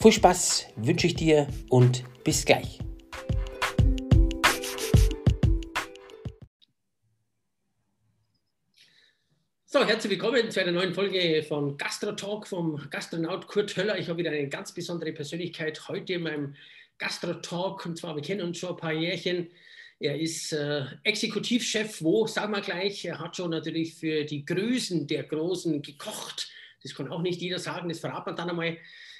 Viel Spaß wünsche ich dir und bis gleich. So, herzlich willkommen zu einer neuen Folge von Gastro Talk vom Gastronaut Kurt Höller. Ich habe wieder eine ganz besondere Persönlichkeit heute in meinem Gastro Talk und zwar, wir kennen uns schon ein paar Jährchen. Er ist äh, Exekutivchef, wo, sagen wir gleich, er hat schon natürlich für die Größen der Großen gekocht. Das kann auch nicht jeder sagen, das verraten wir dann einmal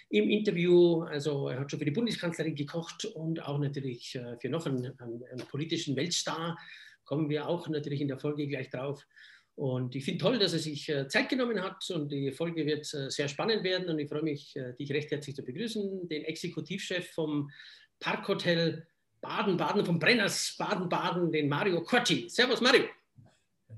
im Interview. Also er hat schon für die Bundeskanzlerin gekocht und auch natürlich äh, für noch einen, einen, einen, politischen Weltstar. Kommen wir auch natürlich in der Folge gleich drauf. Und ich finde toll, dass er sich äh, Zeit genommen hat und die Folge wird äh, sehr spannend werden. Und ich freue mich, dich recht herzlich zu begrüßen, den Exekutivchef vom Parkhotel Baden-Baden, vom Brenners Baden-Baden, den Mario Corti. Servus, Mario.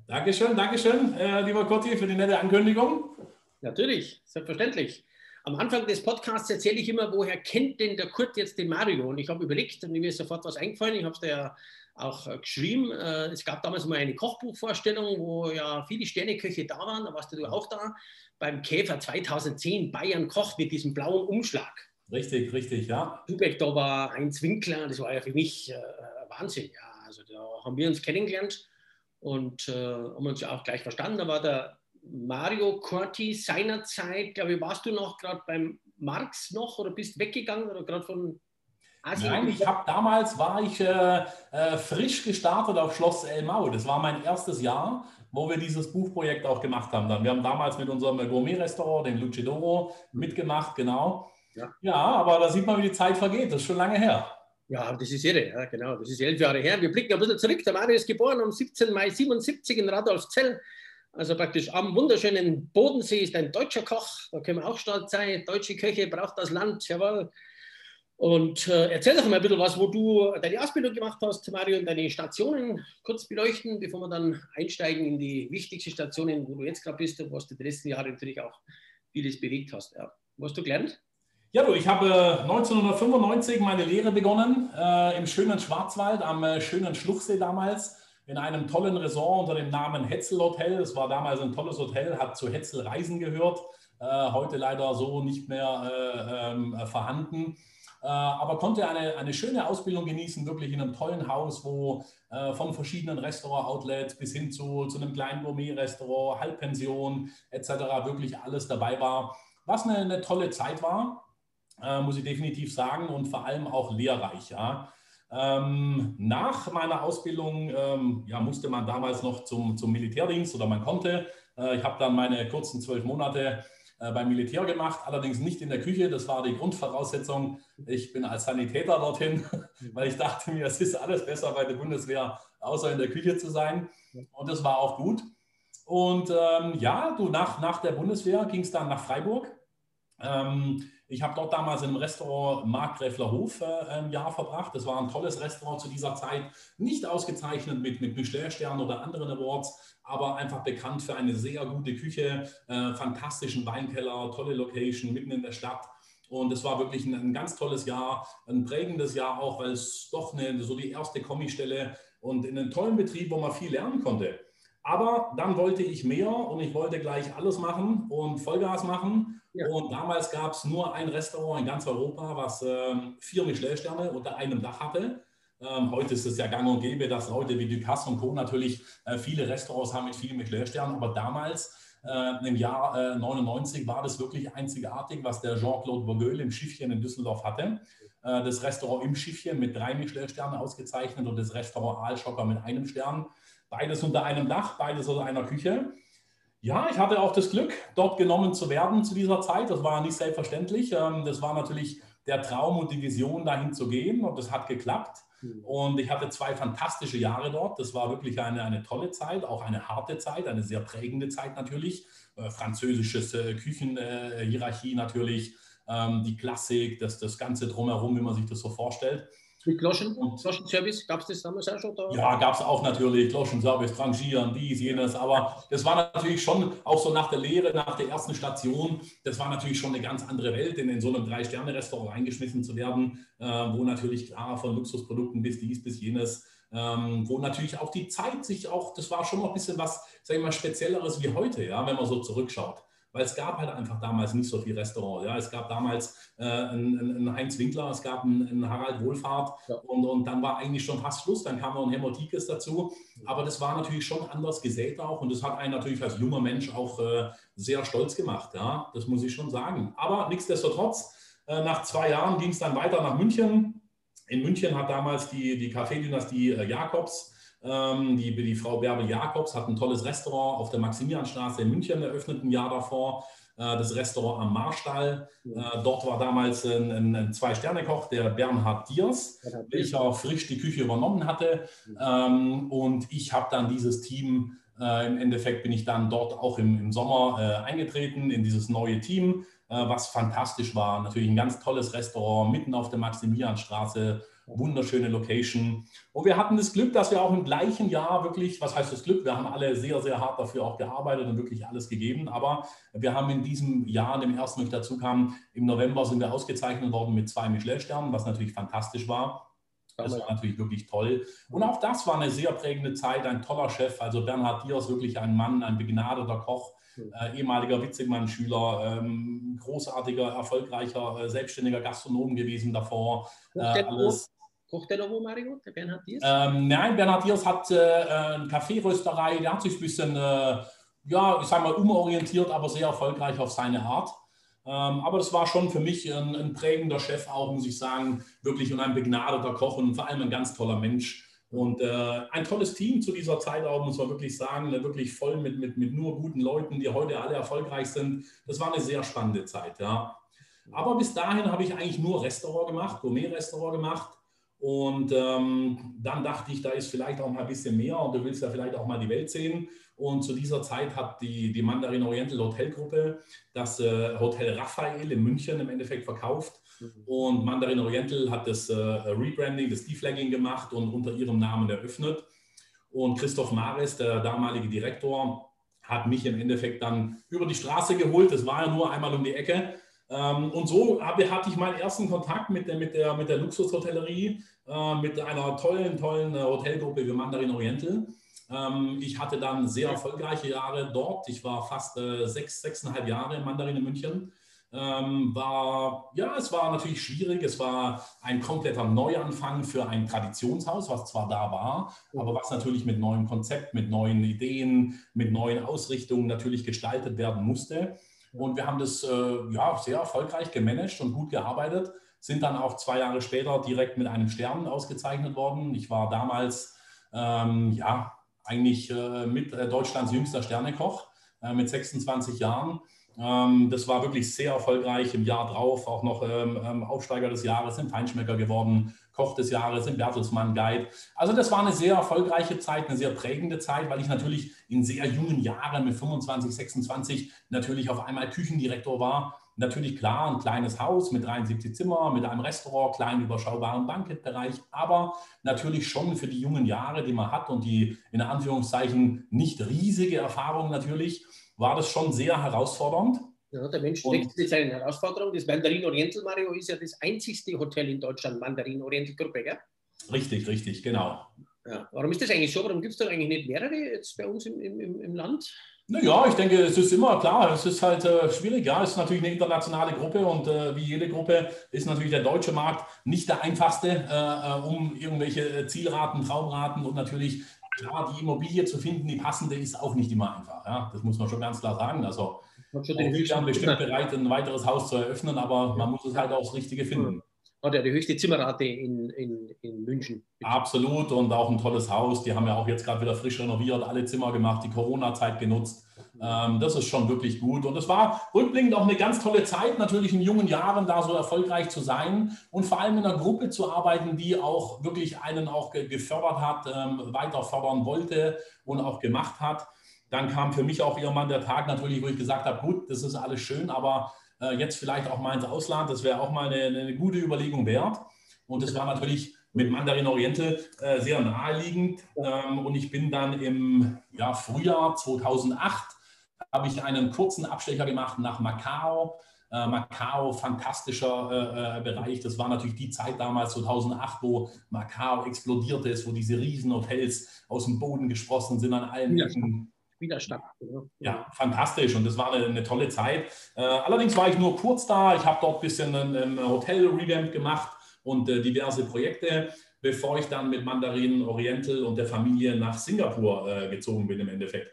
Dankeschön, Dankeschön, äh, lieber Corti, für die nette Ankündigung. Natürlich, selbstverständlich am Anfang des Podcasts erzähle ich immer, woher kennt denn der Kurt jetzt den Mario? Und ich habe überlegt und mir ist sofort was eingefallen. Ich habe es dir ja auch äh, geschrieben. Äh, es gab damals mal eine Kochbuchvorstellung, wo ja viele Sterneköche da waren. Da warst du auch da. Beim Käfer 2010 Bayern kocht mit diesem blauen Umschlag. Richtig, richtig, ja. Lübeck, da war Heinz Winkler. Das war ja für mich äh, Wahnsinn. Ja, also da haben wir uns kennengelernt und äh, haben uns ja auch gleich verstanden. Da war der Mario Corti seinerzeit, glaube ich, warst du noch gerade beim Marx noch oder bist weggegangen oder gerade von Asien? Nein, ich habe damals war ich äh, äh, frisch gestartet auf Schloss Elmau. Das war mein erstes Jahr, wo wir dieses Buchprojekt auch gemacht haben. Dann. Wir haben damals mit unserem Gourmet-Restaurant, dem Lucidoro, mitgemacht, genau. Ja. ja, aber da sieht man, wie die Zeit vergeht. Das ist schon lange her. Ja, das ist irre, ja, genau. Das ist elf Jahre her. Wir blicken ein bisschen zurück. Der Mario ist geboren am 17. Mai 77 in Radolfzell also praktisch am wunderschönen Bodensee ist ein deutscher Koch, da können wir auch stolz sein. Deutsche Köche braucht das Land, jawohl. Und äh, erzähl doch mal ein bisschen was, wo du deine Ausbildung gemacht hast, Mario, und deine Stationen kurz beleuchten, bevor wir dann einsteigen in die wichtigsten Stationen, wo du jetzt gerade bist und was du die letzten Jahre natürlich auch vieles bewegt hast. Ja. Was hast du gelernt? Ja, du, ich habe 1995 meine Lehre begonnen äh, im schönen Schwarzwald, am äh, schönen Schluchsee damals in einem tollen Resort unter dem Namen Hetzel Hotel. Es war damals ein tolles Hotel, hat zu Hetzel Reisen gehört, äh, heute leider so nicht mehr äh, ähm, vorhanden. Äh, aber konnte eine, eine schöne Ausbildung genießen, wirklich in einem tollen Haus, wo äh, von verschiedenen Restaurant-Outlets bis hin zu, zu einem kleinen Gourmet-Restaurant, Halbpension etc. wirklich alles dabei war. Was eine, eine tolle Zeit war, äh, muss ich definitiv sagen und vor allem auch lehrreich. Ja. Ähm, nach meiner Ausbildung ähm, ja, musste man damals noch zum, zum Militärdienst oder man konnte. Äh, ich habe dann meine kurzen zwölf Monate äh, beim Militär gemacht, allerdings nicht in der Küche. Das war die Grundvoraussetzung. Ich bin als Sanitäter dorthin, weil ich dachte mir, es ist alles besser bei der Bundeswehr, außer in der Küche zu sein. Und das war auch gut. Und ähm, ja, du, nach, nach der Bundeswehr ging es dann nach Freiburg. Ähm, ich habe dort damals im Restaurant Markgräfler Hof äh, ein Jahr verbracht. Das war ein tolles Restaurant zu dieser Zeit. Nicht ausgezeichnet mit, mit Michelin-Sternen oder anderen Awards, aber einfach bekannt für eine sehr gute Küche, äh, fantastischen Weinkeller, tolle Location mitten in der Stadt. Und es war wirklich ein, ein, ganz tolles Jahr, ein prägendes Jahr auch, weil es doch eine, so die erste Kommistelle und in einem tollen Betrieb, wo man viel lernen konnte. Aber dann wollte ich mehr und ich wollte gleich alles machen und Vollgas machen. Ja. Und damals gab es nur ein Restaurant in ganz Europa, was ähm, vier Michelin-Sterne unter einem Dach hatte. Ähm, heute ist es ja gang und gäbe, dass Leute wie Ducasse und Co. natürlich äh, viele Restaurants haben mit vielen Michelin-Sternen. Aber damals, äh, im Jahr äh, 99, war das wirklich einzigartig, was der Jean-Claude Bourgueil im Schiffchen in Düsseldorf hatte. Äh, das Restaurant im Schiffchen mit drei Michelin-Sternen ausgezeichnet und das Restaurant Aalschocker mit einem Stern. Beides unter einem Dach, beides unter einer Küche. Ja, ich hatte auch das Glück, dort genommen zu werden zu dieser Zeit. Das war nicht selbstverständlich. Ähm, das war natürlich der Traum und die Vision, dahin zu gehen. Und das hat geklappt. Hm. Und ich hatte zwei fantastische Jahre dort. Das war wirklich eine, eine tolle Zeit, auch eine harte Zeit, eine sehr prägende Zeit natürlich. Äh, französisches äh, Küchenhierarchie äh, natürlich, ähm, die Klassik, das, das Ganze drumherum, wie man sich das so vorstellt. Mit Gloschen, Gloschen-Service, gab es das damals auch schon? Da? Ja, gab es auch natürlich, Gloschen-Service, Rangieren, dies, jenes, aber das war natürlich schon auch so nach der Lehre, nach der ersten Station, das war natürlich schon eine ganz andere Welt, in, in so einem Drei-Sterne-Restaurant reingeschmissen zu werden, äh, wo natürlich klar von Luxusprodukten bis dies, bis jenes, ähm, wo natürlich auch die Zeit sich auch, das war schon noch ein bisschen was, sag ich mal, Spezielleres wie heute, ja, wenn man so zurückschaut weil es gab halt einfach damals nicht so viel Restaurant. Ja. Es gab damals äh, einen, einen, Heinz Winkler, es gab einen, einen Harald Wohlfahrt ja. und, und dann war eigentlich schon fast Schluss. Dann kam noch ein Hemotikes dazu. Aber das war natürlich schon anders gesät auch und das hat einen natürlich als junger Mensch auch äh, sehr stolz gemacht. Ja. Das muss ich schon sagen. Aber nichtsdestotrotz, äh, nach zwei Jahren ging es dann weiter nach München. In München hat damals die, die Kaffeedynastie äh, Jakobs die, die Frau Bärbel Jakobs hat ein tolles Restaurant auf der Maximilianstraße in München eröffnet, ein Jahr davor. Äh, das Restaurant am Marstall. Äh, dort war damals ein, ein, ein Zwei-Sterne-Koch, der Bernhard Diers, welcher frisch die Küche übernommen hatte. Ähm, und ich habe dann dieses Team, äh, im Endeffekt bin ich dann dort auch im, im Sommer eingetreten in dieses neue Team, was fantastisch war. Natürlich ein ganz tolles Restaurant mitten auf der Maximilianstraße wunderschöne Location. Und wir hatten das Glück, dass wir auch im gleichen Jahr wirklich, was heißt das Glück? Wir haben alle sehr, sehr hart dafür auch gearbeitet und wirklich alles gegeben. Aber wir haben in diesem Jahr, dem ersten, wo ich dazu kam, im November sind wir ausgezeichnet worden mit zwei Michelin-Sternen, was natürlich fantastisch war. Das war natürlich wirklich toll. Und auch das war eine sehr prägende Zeit, ein toller Chef. Also Bernhard Diers, wirklich ein Mann, ein begnadeter Koch, äh, ehemaliger Witzigmann-Schüler, ähm, großartiger, erfolgreicher, äh, selbstständiger Gastronom gewesen davor. Äh, alles, Kocht der noch wo, Mario, der Bernhard Diers? Ähm, nein, Bernhard Diers hat äh, eine Kaffeerösterei, der hat sich ein bisschen, äh, ja, ich sag mal, umorientiert, aber sehr erfolgreich auf seine Art. Ähm, aber das war schon für mich ein, ein, prägender Chef auch, muss ich sagen, wirklich und ein begnadeter Koch und vor allem ein ganz toller Mensch. Und äh, ein tolles Team zu dieser Zeit auch, muss man wirklich sagen, ne, wirklich voll mit, mit, mit nur guten Leuten, die heute alle erfolgreich sind. Das war eine sehr spannende Zeit, ja. Aber bis dahin habe ich eigentlich nur Restaurant gemacht, Gourmet-Restaurant gemacht. Und ähm, dann dachte ich, da ist vielleicht auch mal ein bisschen mehr und du willst ja vielleicht auch mal die Welt sehen. Und zu dieser Zeit hat die, die Mandarin Oriental Hotelgruppe das äh, Hotel Raphael in München im Endeffekt verkauft. Mhm. Und Mandarin Oriental hat das äh, Rebranding, das Deflagging gemacht und unter ihrem Namen eröffnet. Und Christoph Mares, der damalige Direktor, hat mich im Endeffekt dann über die Straße geholt. Das war ja nur einmal um die Ecke und so hatte ich meinen ersten Kontakt mit der, mit der, mit der Luxushotellerie, äh, mit einer tollen, tollen äh, Hotelgruppe wie Mandarin Oriental. Ähm, ich hatte dann sehr erfolgreiche Jahre dort. Ich war fast äh, sechs, sechseinhalb Jahre in Mandarin in München. Ähm, war, ja, es war natürlich schwierig. Es war ein kompletter Neuanfang für ein Traditionshaus, was zwar da war, aber was natürlich mit neuem Konzept, mit neuen Ideen, mit neuen Ausrichtungen natürlich gestaltet werden musste. Und wir haben das äh, ja, sehr erfolgreich gemanagt und gut gearbeitet, sind dann auch zwei Jahre später direkt mit einem Stern ausgezeichnet worden. Ich war damals ähm, ja, eigentlich äh, mit äh, Deutschlands jüngster Sternekoch äh, mit 26 Jahren. Ähm, das war wirklich sehr erfolgreich. Im Jahr drauf auch noch ähm, ähm Aufsteiger des Jahres im Feinschmecker geworden, Koch des Jahres im Bertelsmann Guide. Also das war eine sehr erfolgreiche Zeit, eine sehr prägende Zeit, weil ich natürlich in sehr jungen Jahren mit 25, 26 natürlich auf einmal Küchendirektor war. Natürlich klar, ein kleines Haus mit 73 Zimmer, mit einem Restaurant, kleinen überschaubaren Bankettbereich, aber natürlich schon für die jungen Jahre, die man hat und die in Anführungszeichen nicht riesige Erfahrung natürlich, war das schon sehr herausfordernd. Ja, der Mensch steckt mit seinen Herausforderungen. Das Mandarin Oriental, Mario, ist ja das einzigste Hotel in Deutschland, Mandarin Oriental Gruppe, gell? Richtig, richtig, genau. Ja. Warum ist das eigentlich so? Warum gibt es da eigentlich nicht mehrere jetzt bei uns im, im, im Land? Naja, ich denke, es ist immer klar, es ist halt äh, schwierig. Ja, es ist natürlich eine internationale Gruppe und äh, wie jede Gruppe ist natürlich der deutsche Markt nicht der einfachste, äh, äh um irgendwelche äh, Zielraten, Traumraten und natürlich klar, die Immobilie zu finden, die passende, ist auch nicht immer einfach. Ja, das muss man schon ganz klar sagen. Also, wir sind bestimmt bereit, ein weiteres Haus zu eröffnen, aber man muss es halt auch das Richtige finden. Hat ja die höchste Zimmerrate in, in, in München. Absolut und auch ein tolles Haus. Die haben ja auch jetzt gerade wieder frisch renoviert, alle Zimmer gemacht, die Corona-Zeit genutzt. Ähm, das ist schon wirklich gut. Und es war rückblickend auch eine ganz tolle Zeit, natürlich in jungen Jahren da so erfolgreich zu sein und vor allem in einer Gruppe zu arbeiten, die auch wirklich einen auch gefördert hat, ähm, weiter fördern wollte und auch gemacht hat. Dann kam für mich auch irgendwann der Tag natürlich, wo ich gesagt habe, gut, das ist alles schön, aber äh, jetzt vielleicht auch mal ins Ausland. Das wäre auch mal eine, eine, gute Überlegung wert. Und das war natürlich mit Mandarin Oriental äh, sehr naheliegend. Ähm, und ich bin dann im ja, Frühjahr 2008 habe ich einen kurzen Abstecher gemacht nach Macau. Äh, Macau, fantastischer äh, äh, Bereich. Das war natürlich die Zeit damals, 2008, wo Macau explodierte ist, wo diese Riesenhotels aus dem Boden gesprossen sind an allen Ecken. Widerstand. Ja. ja, fantastisch und das war eine, eine tolle Zeit. Äh, allerdings war ich nur kurz da. Ich habe dort ein bisschen ein, ein Hotel-Revamp gemacht und äh, diverse Projekte, bevor ich dann mit Mandarin Oriental und der Familie nach Singapur äh, gezogen bin im Endeffekt.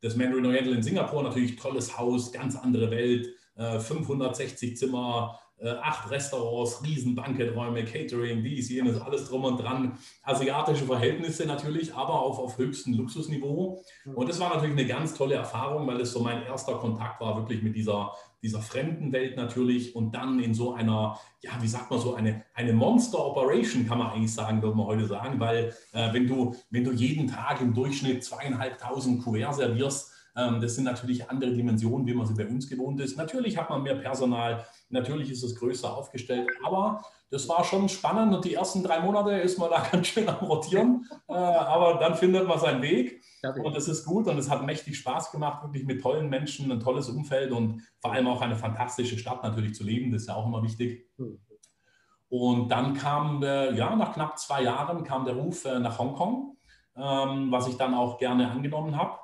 Das Mandarin Oriental in Singapur, natürlich tolles Haus, ganz andere Welt, 560 äh, Zimmer, äh, acht Restaurants, riesen Banketträume, Catering, dies, jenes, alles drum und dran. Asiatische Verhältnisse natürlich, aber auf, auf höchstem Luxusniveau. Mhm. Und das war natürlich eine ganz tolle Erfahrung, weil es so mein erster Kontakt war, wirklich mit dieser, dieser fremden Welt natürlich und dann in so einer, ja, wie sagt man so, eine, eine Monster Operation, kann man eigentlich sagen, würde man heute sagen, weil äh, wenn, du, wenn du jeden Tag im Durchschnitt zweieinhalbtausend Kuverts servierst, das sind natürlich andere Dimensionen, wie man sie bei uns gewohnt ist. Natürlich hat man mehr Personal, natürlich ist es größer aufgestellt, aber das war schon spannend und die ersten drei Monate ist man da ganz schön am Rotieren, äh, aber dann findet man seinen Weg und das ist gut und es hat mächtig Spaß gemacht, wirklich mit tollen Menschen, ein tolles Umfeld und vor allem auch eine fantastische Stadt natürlich zu leben, das ist ja auch immer wichtig. Hm. Und dann kam, ja, nach knapp zwei Jahren kam der Ruf äh, nach Hongkong, ähm, was ich dann auch gerne angenommen habe.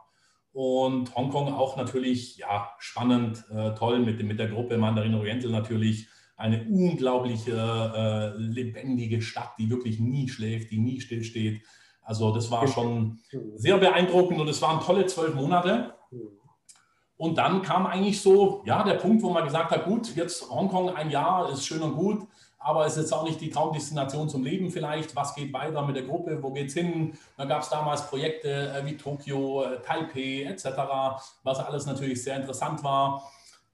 Und Hongkong auch natürlich ja, spannend, äh, toll mit, mit der Gruppe Mandarin Oriental natürlich. Eine unglaubliche, äh, lebendige Stadt, die wirklich nie schläft, die nie stillsteht. Also das war schon sehr beeindruckend und es waren tolle zwölf Monate. Und dann kam eigentlich so, ja, der Punkt, wo man gesagt hat, gut, jetzt Hongkong ein Jahr ist schön und gut, aber es ist jetzt auch nicht die Traumdestination zum Leben vielleicht. Was geht weiter mit der Gruppe? Wo geht es hin? Da gab es damals Projekte äh, wie Tokio, äh, Taipei etc., was alles natürlich sehr interessant war.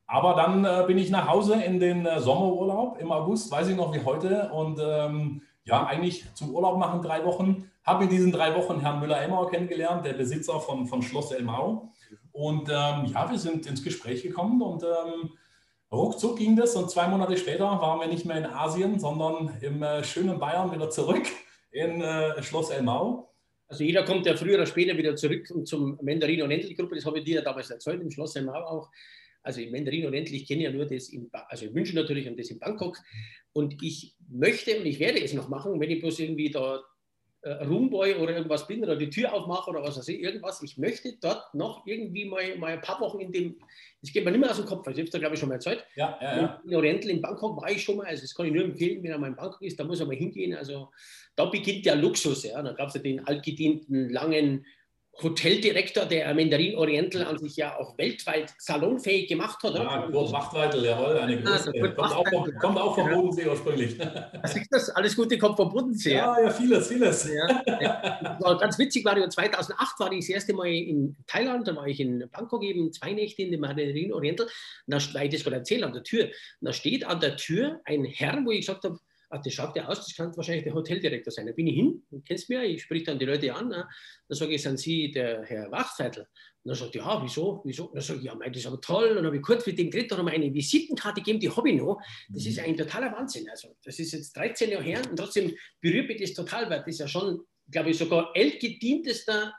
Aber dann äh, bin ich nach Hause in den äh, Sommerurlaub im August, weiß ich noch wie heute. Und ähm, ja, eigentlich zum Urlaub machen drei Wochen. Habe in diesen drei Wochen Herrn Müller-Emmauer kennengelernt, der Besitzer von, von Schloss Elmau. Und ähm, ja, wir sind ins Gespräch gekommen und ähm, Ruckzuck ging das und zwei Monate später waren wir nicht mehr in Asien, sondern im äh, schönen Bayern wieder zurück in äh, Schloss Elmau. Also jeder kommt ja früher oder später wieder zurück zum Mandarin und Endlich Gruppe. Das habe ich dir ja damals erzählt im Schloss Elmau auch. Also im Mandarin und Endlich kenne ja nur das in, also in München natürlich und das in Bangkok. Und ich möchte und ich werde es noch machen, wenn ich bloß irgendwie da äh, Roomboy oder irgendwas bin oder die Tür aufmache oder was weiß ich, irgendwas. Ich möchte dort noch irgendwie mal, mal ein paar Wochen in dem, das geht mir nicht mehr aus dem Kopf, also ich habe da glaube ich schon mal erzählt. Ja, ja, ja. In Oriental in Bangkok war ich schon mal, also das kann ich nur empfehlen, wenn er mal in Bangkok ist, da muss er mal hingehen. Also da beginnt der Luxus, ja. Da gab es ja den altgedienten, langen Hoteldirektor der Mandarin Oriental an sich ja auch weltweit salonfähig gemacht hat. Ja, Kurt Wachtweitel, jawohl, eine große. Ja, kommt, auch vom, kommt auch vom Bodensee ursprünglich. Das alles Gute kommt vom Bodensee. Ja, ja, vieles, vieles. Ja, ja. Ganz witzig war, 2008 war ich das erste Mal in Thailand, da war ich in Bangkok eben zwei Nächte in dem Mandarin Oriental. Da, weil ich das gerade erzählt an der Tür. Und da steht an der Tür ein Herr, wo ich gesagt habe, ach, das schaut ja aus, das kann wahrscheinlich der Hoteldirektor sein. Da bin ich hin, du kennst mich, ich sprich dann die Leute an, ne? dann sage ich, sind Sie der Herr Wachseitel? Und dann sagt ja, wieso, wieso? Und dann sage ich, ja, mein, das ist aber toll. Und dann habe ich kurz mit dem geredet, dann eine Visitenkarte gegeben, die habe ich noch. Das ist ein totaler Wahnsinn. Also, das ist jetzt 13 Jahre her und trotzdem berührt mich das total, weil das ist ja schon, glaube ich, sogar ältgedientester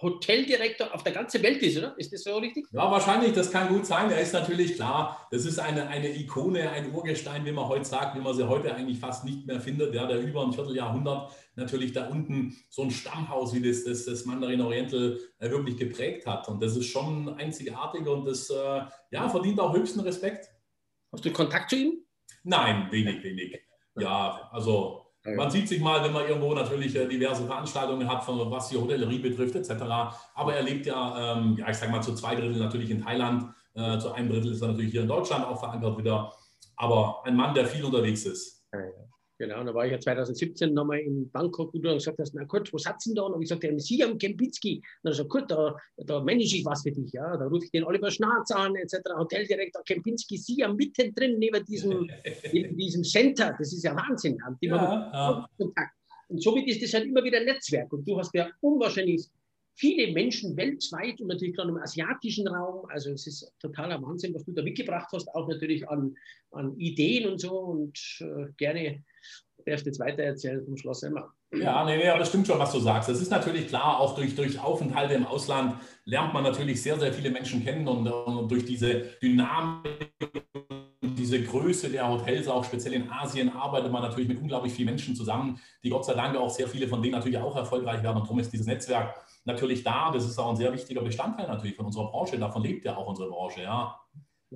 Hoteldirektor auf der ganzen Welt ist, oder? Ist das so richtig? Ja, wahrscheinlich, das kann gut sein. Er ist natürlich klar, das ist eine, eine Ikone, ein Urgestein, wie man heute sagt, wie man sie heute eigentlich fast nicht mehr findet, ja, der über ein Vierteljahrhundert natürlich da unten so ein Stammhaus wie das, das, das Mandarin Oriental äh, wirklich geprägt hat. Und das ist schon einzigartig und das äh, ja, verdient auch höchsten Respekt. Hast du Kontakt zu ihm? Nein, wenig, wenig. Ja, also man sieht sich mal, wenn man irgendwo natürlich äh, diverse Veranstaltungen hat, von, was die Hotellerie betrifft, etc. Aber er lebt ja, ähm, ja, ich sage mal, zu zwei Drittel natürlich in Thailand, äh, zu einem Drittel ist er natürlich hier in Deutschland auch verankert wieder. Aber ein Mann, der viel unterwegs ist. Ja, ja. Genau, und da war ich ja 2017 nochmal in Bangkok und du hast gesagt, hast, na gut, wo sitzen da? Und ich gesagt, der Siam Kempinski. Und dann gesagt, gut, da, da manage ich was für dich. Ja. Da rufe ich den Oliver Schnarz an, etc. Hoteldirektor Kempinski, Siam mittendrin neben diesem, neben diesem Center. Das ist ja Wahnsinn. Ja, ja. Kontakt. Und somit ist das halt immer wieder ein Netzwerk. Und du hast ja unwahrscheinlich viele Menschen weltweit und natürlich gerade im asiatischen Raum. Also es ist totaler Wahnsinn, was du da mitgebracht hast, auch natürlich an, an Ideen und so. Und äh, gerne darfst jetzt weiter erzählen vom Schloss Emma. Ja, nee, nee, aber das stimmt schon, was du sagst. Es ist natürlich klar, auch durch, durch Aufenthalte im Ausland lernt man natürlich sehr, sehr viele Menschen kennen und, und durch diese Dynamik diese Größe der Hotels, auch speziell in Asien, arbeitet man natürlich mit unglaublich vielen Menschen zusammen, die Gott sei Dank auch sehr viele von denen natürlich auch erfolgreich werden. Und darum ist dieses Netzwerk natürlich da. Das ist auch ein sehr wichtiger Bestandteil natürlich von unserer Branche. Davon lebt ja auch unsere Branche, ja.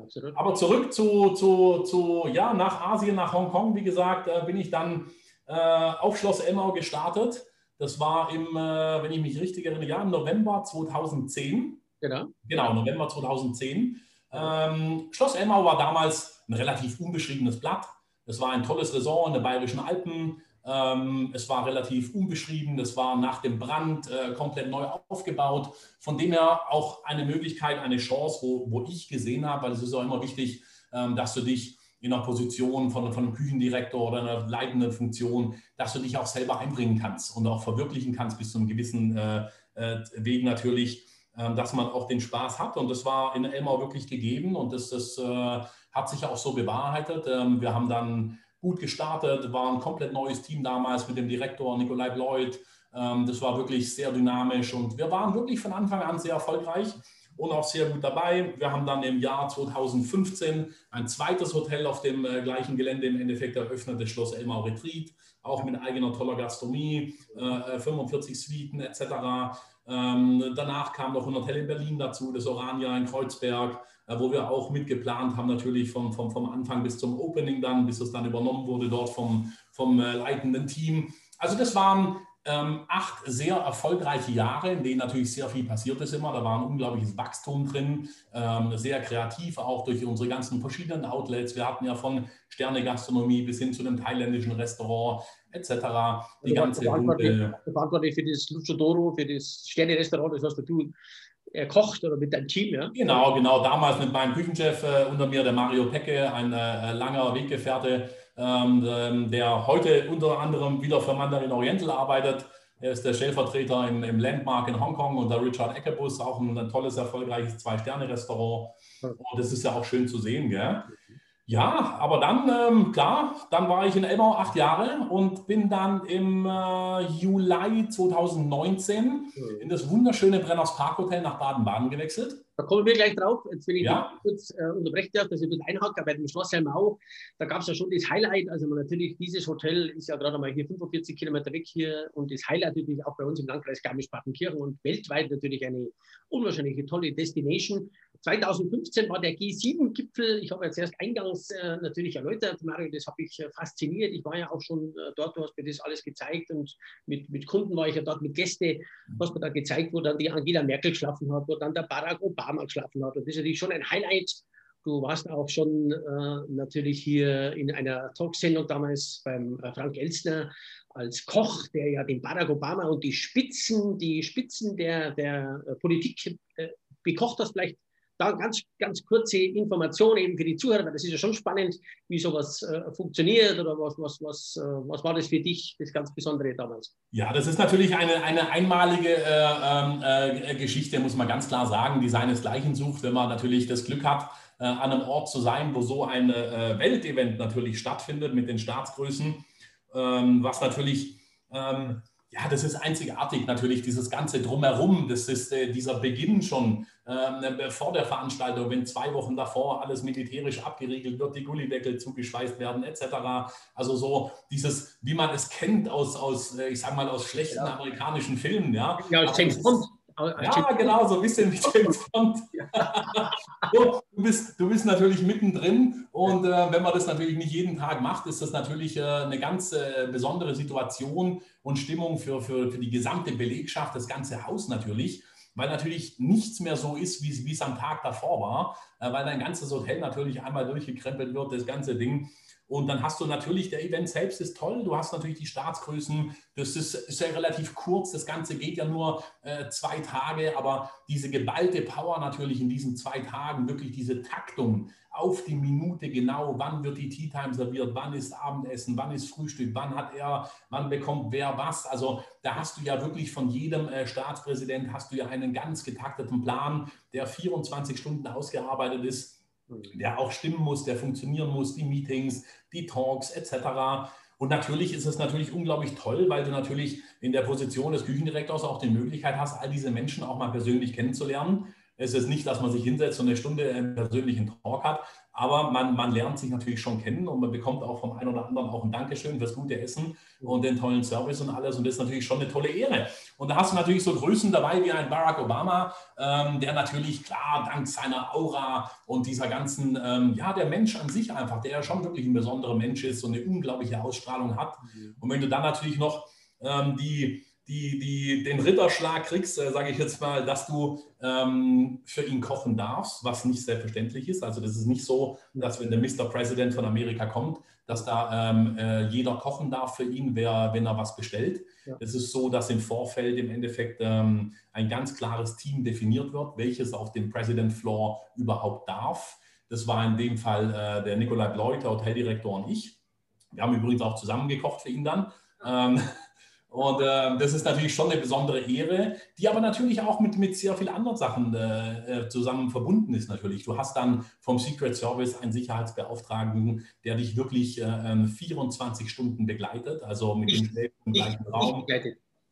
Absolut. Aber zurück zu, zu, zu, ja, nach Asien, nach Hongkong, wie gesagt, äh, bin ich dann äh, auf Schloss Elmau gestartet. Das war im, äh, wenn ich mich richtig erinnere, ja, im November 2010. Genau. Genau, November 2010. Ähm, Schloss Elmau war damals ein relativ unbeschriebenes Blatt. Es war ein tolles Resort in den Bayerischen Alpen. Ähm, es war relativ unbeschrieben, es war nach dem Brand äh, komplett neu aufgebaut. Von dem her auch eine Möglichkeit, eine Chance, wo, wo ich gesehen habe, weil es ist auch immer wichtig, ähm, dass du dich in einer Position von, von einem Küchendirektor oder einer leitenden Funktion, dass du dich auch selber einbringen kannst und auch verwirklichen kannst bis zu einem gewissen äh, äh, Weg natürlich, äh, dass man auch den Spaß hat. Und das war in Elmau wirklich gegeben und das, das äh, hat sich auch so bewahrheitet. Ähm, wir haben dann gut gestartet, war ein komplett neues Team damals mit dem Direktor Nikolai Bloyd. Ähm, das war wirklich sehr dynamisch und wir waren wirklich von Anfang an sehr erfolgreich und auch sehr gut dabei. Wir haben dann im Jahr 2015 ein zweites Hotel auf dem äh, gleichen Gelände im Endeffekt eröffnet, das Schloss Elmau Retreat, auch mit eigener toller Gastronomie, 45 äh, Suiten etc. Ähm, danach kam noch ein Hotel in Berlin dazu, das Orania in Kreuzberg äh, wo wir auch mitgeplant haben, natürlich vom, vom, vom Anfang bis zum Opening dann, bis es dann übernommen wurde dort vom, vom äh, leitenden Team. Also das waren ähm, acht sehr erfolgreiche Jahre, in denen natürlich sehr viel passiert ist immer. Da war ein unglaubliches Wachstum drin, ähm, sehr kreativ, auch durch unsere ganzen verschiedenen Outlets. Wir hatten ja von Sterne-Gastronomie bis hin zu einem thailändischen Restaurant etc. Die ganze verantwortlich, verantwortlich für das Luchadoro, für das Sterne-Restaurant, das hast du er kocht oder mit deinem Team, ja? Genau, genau. Damals mit meinem Küchenchef äh, unter mir, der Mario Pecke, ein äh, langer Weggefährte, ähm, ähm, der heute unter anderem wieder für Mandarin Oriental arbeitet. Er ist der Stellvertreter im, im Landmark in Hongkong und der Richard Eckebus, auch ein, ein tolles, erfolgreiches Zwei-Sterne-Restaurant. Und das ist ja auch schön zu sehen, gell? Ja, aber dann, ähm, klar, dann war ich in Elmau acht Jahre und bin dann im äh, Juli 2019 mhm. in das wunderschöne Brenners Parkhotel nach Baden-Baden gewechselt. Da kommen wir gleich drauf. Jetzt will ich ja. kurz äh, unterbrechen darf, dass ich das einhacke. Bei dem Schloss Elmau, da gab es ja schon das Highlight. Also natürlich, dieses Hotel ist ja gerade mal hier 45 Kilometer weg hier und das Highlight natürlich auch bei uns im Landkreis Garmisch-Partenkirchen und weltweit natürlich eine unwahrscheinliche tolle Destination. 2015 war der G7-Gipfel. Ich habe jetzt erst eingangs äh, natürlich erläutert, Mario, das habe ich äh, fasziniert. Ich war ja auch schon äh, dort, du hast mir das alles gezeigt und mit, mit Kunden war ich ja dort, mit Gästen, was mir da gezeigt, wo dann die Angela Merkel geschlafen hat, wo dann der Barack Obama geschlafen hat. Und das ist natürlich schon ein Highlight. Du warst auch schon äh, natürlich hier in einer Talksendung damals beim äh, Frank Elstner als Koch, der ja den Barack Obama und die Spitzen, die Spitzen der, der äh, Politik bekocht hast. Vielleicht da ganz, ganz kurze Information eben für die Zuhörer, weil das ist ja schon spannend, wie sowas äh, funktioniert oder was, was, was, äh, was war das für dich, das ganz Besondere damals? Ja, das ist natürlich eine, eine einmalige äh, ähm, äh, Geschichte, muss man ganz klar sagen, die seinesgleichen sucht, wenn man natürlich das Glück hat, äh, an einem Ort zu sein, wo so ein äh, Weltevent natürlich stattfindet mit den Staatsgrößen, ähm, was natürlich ähm, ja, das ist einzigartig natürlich, dieses ganze Drumherum, das ist äh, dieser Beginn schon äh, vor der Veranstaltung, wenn zwei Wochen davor alles militärisch abgeriegelt wird, die Gullideckel zugeschweißt werden, etc. Also so dieses, wie man es kennt aus, aus äh, ich sag mal, aus schlechten ja. amerikanischen Filmen. Ja, ja James Bond. Ja, genau, so ein bisschen wie James Bond. du, bist, du bist natürlich mittendrin und äh, wenn man das natürlich nicht jeden Tag macht, ist das natürlich äh, eine ganz äh, besondere Situation und Stimmung für, für, für die gesamte Belegschaft, das ganze Haus natürlich weil natürlich nichts mehr so ist, wie, es am Tag davor war, äh, weil dein ganzes Hotel natürlich einmal durchgekrempelt wird, das ganze Ding. Und dann hast du natürlich, der Event selbst ist toll, du hast natürlich die Staatsgrößen, das ist, ist ja relativ kurz, das Ganze geht ja nur äh, zwei Tage, aber diese geballte Power natürlich in diesen zwei Tagen, wirklich diese Taktung auf die Minute genau, wann wird die Tea Time serviert, wann ist Abendessen, wann ist Frühstück, wann hat er, wann bekommt wer was. Also da hast du ja wirklich von jedem äh, Staatspräsident hast du ja einen ganz getakteten Plan, der 24 Stunden ausgearbeitet ist der auch stimmen muss, der funktionieren muss, die Meetings, die Talks etc. Und natürlich ist es natürlich unglaublich toll, weil du natürlich in der Position des Küchendirektors auch die Möglichkeit hast, all diese Menschen auch mal persönlich kennenzulernen. Es ist nicht, dass man sich hinsetzt und eine Stunde einen persönlichen Talk hat, aber man, man lernt sich natürlich schon kennen und man bekommt auch vom einen oder anderen auch ein Dankeschön fürs gute Essen und den tollen Service und alles. Und das ist natürlich schon eine tolle Ehre. Und da hast du natürlich so Größen dabei wie ein Barack Obama, ähm, der natürlich klar dank seiner Aura und dieser ganzen, ähm, ja, der Mensch an sich einfach, der ja schon wirklich ein besonderer Mensch ist und eine unglaubliche Ausstrahlung hat. Und wenn du dann natürlich noch ähm, die die, die, den Ritterschlag kriegst, äh, sage ich jetzt mal, dass du ähm, für ihn kochen darfst, was nicht selbstverständlich ist. Also das ist nicht so, dass wenn der Mr. President von Amerika kommt, dass da ähm, äh, jeder kochen darf für ihn, wer, wenn er was bestellt. Ja. Es ist so, dass im Vorfeld im Endeffekt ähm, ein ganz klares Team definiert wird, welches auf dem President Floor überhaupt darf. Das war in dem Fall äh, der Nikolai Bleut, der Hoteldirektor und ich. Wir haben übrigens auch zusammen gekocht für ihn dann. Und äh, das ist natürlich schon eine besondere Ehre, die aber natürlich auch mit, mit sehr vielen anderen Sachen äh, äh zusammen verbunden ist natürlich. Du hast dann vom Secret Service einen Sicherheitsbeauftragten, der dich wirklich äh, 24 ähm, Stunden begleitet, also mit dem im gleichen Raum.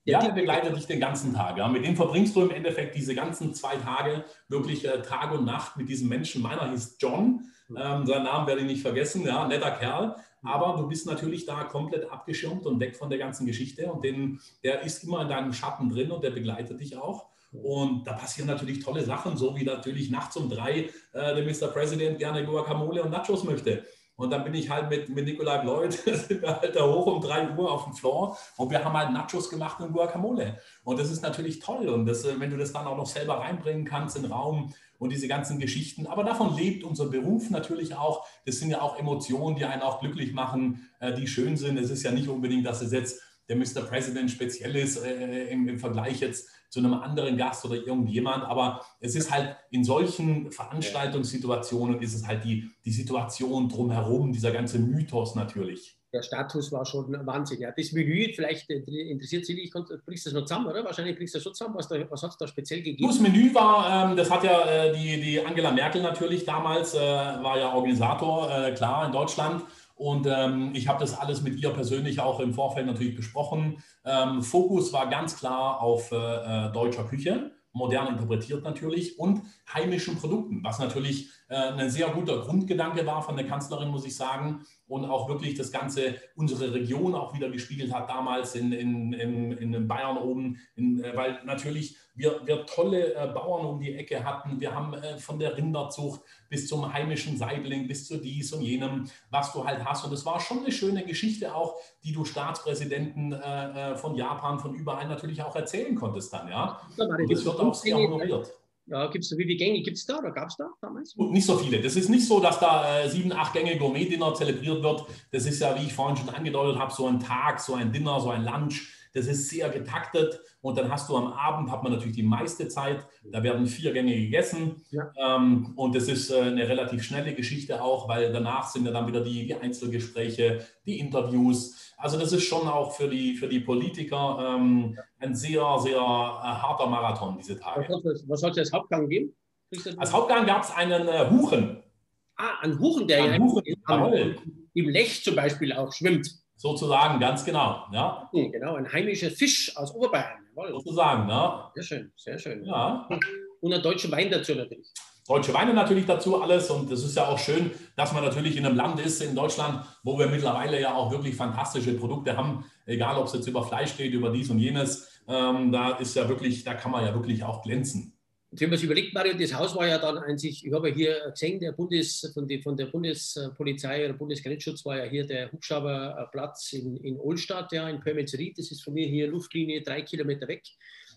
Ja, der begleitet dich den ganzen Tag. Ja. Mit dem verbringst du im Endeffekt diese ganzen zwei Tage wirklich äh, Tag und Nacht mit diesem Menschen. Meiner hieß John, ähm, seinen Namen werde ich nicht vergessen, ja, netter Kerl. Aber du bist natürlich da komplett abgeschirmt und weg von der ganzen Geschichte. Und den, der ist immer in deinem Schatten drin und der begleitet dich auch. Und da passieren natürlich tolle Sachen, so wie natürlich nachts um drei äh, der Mr. President gerne Guacamole und Nachos möchte. Und dann bin ich halt mit, mit Nikolai Bloyd, sind wir halt da hoch um 3 Uhr auf dem Floor und wir haben halt Nachos gemacht und Guacamole. Und das ist natürlich toll. Und das, äh, wenn du das dann auch noch selber reinbringen kannst in den Raum und diese ganzen Geschichten. Aber davon lebt unser Beruf natürlich auch. Das sind ja auch Emotionen, die einen auch glücklich machen, äh, die schön sind. Es ist ja nicht unbedingt, dass es jetzt der Mr. President speziell ist äh, im, im Vergleich jetzt zu einem anderen Gast oder irgendjemand. Aber es ist halt in solchen Veranstaltungssituationen ist es halt die, die Situation drumherum, dieser ganze Mythos natürlich. Der Status war schon Wahnsinn. Ja. Das Menü, vielleicht interessiert Sie dich, bringst das noch zusammen, oder? Wahrscheinlich bringst du das schon zusammen. Was, was hat es da speziell gegeben? Das Menü war, ähm, das hat ja äh, die, die Angela Merkel natürlich damals, äh, war ja Organisator, äh, klar, in Deutschland. Und ähm, ich habe das alles mit ihr persönlich auch im Vorfeld natürlich besprochen. Ähm, Fokus war ganz klar auf äh, äh, deutscher Küche, modern interpretiert natürlich, und heimischen Produkten, was natürlich äh, ein sehr guter Grundgedanke war von der Kanzlerin, muss ich sagen und auch wirklich das Ganze, unsere Region auch wieder gespiegelt hat, damals in, in, in, in Bayern oben, in, äh, weil natürlich wir, wir tolle äh, Bauern um die Ecke hatten. Wir haben äh, von der Rinderzucht bis zum heimischen Seibling, bis zu dies und jenem, was du halt hast. Und es war schon eine schöne Geschichte auch, die du Staatspräsidenten äh, äh von Japan, von überall natürlich auch erzählen konntest dann, ja. Und das wird auch sehr honoriert. Ja, gibt es wie viele Gänge gibt es da oder gab es da damals? Nicht so viele. Das ist nicht so, dass da äh, sieben, acht Gänge Gourmet-Dinner zelebriert wird. Das ist ja, wie ich vorhin schon angedeutet habe, so ein Tag, so ein Dinner, so ein Lunch. Das ist sehr getaktet. Und dann hast du am Abend, hat man natürlich die meiste Zeit, da werden vier Gänge gegessen. Ja. Ähm, und das ist äh, eine relativ schnelle Geschichte auch, weil danach sind ja dann wieder die, die Einzelgespräche, die Interviews. Also das ist schon auch für die, für die Politiker ähm, ein sehr, sehr äh, harter Marathon, diese Tage. Was soll es als Hauptgang geben? Als Hauptgang gab es einen äh, Huchen. Ah, einen Huchen, der ja Huchen, im Lech zum Beispiel auch schwimmt. Sozusagen, ganz genau. Ja. Genau, ein heimischer Fisch aus Oberbayern. Jawohl. Sozusagen, ne? Sehr schön, sehr schön. Ja. Und ein deutscher Wein dazu natürlich. Deutsche Weine natürlich dazu alles und es ist ja auch schön, dass man natürlich in einem Land ist, in Deutschland, wo wir mittlerweile ja auch wirklich fantastische Produkte haben, egal ob es jetzt über Fleisch geht, über dies und jenes, ähm, da ist ja wirklich, da kann man ja wirklich auch glänzen. Und wenn man sich überlegt, Mario, das Haus war ja dann an sich, ich habe hier gesehen, der Bundes, von, die, von der Bundespolizei oder Bundesgrenzschutz war ja hier der Hubschrauberplatz in, in Olstadt, ja, in Pörmenzried. Das ist von mir hier Luftlinie drei Kilometer weg.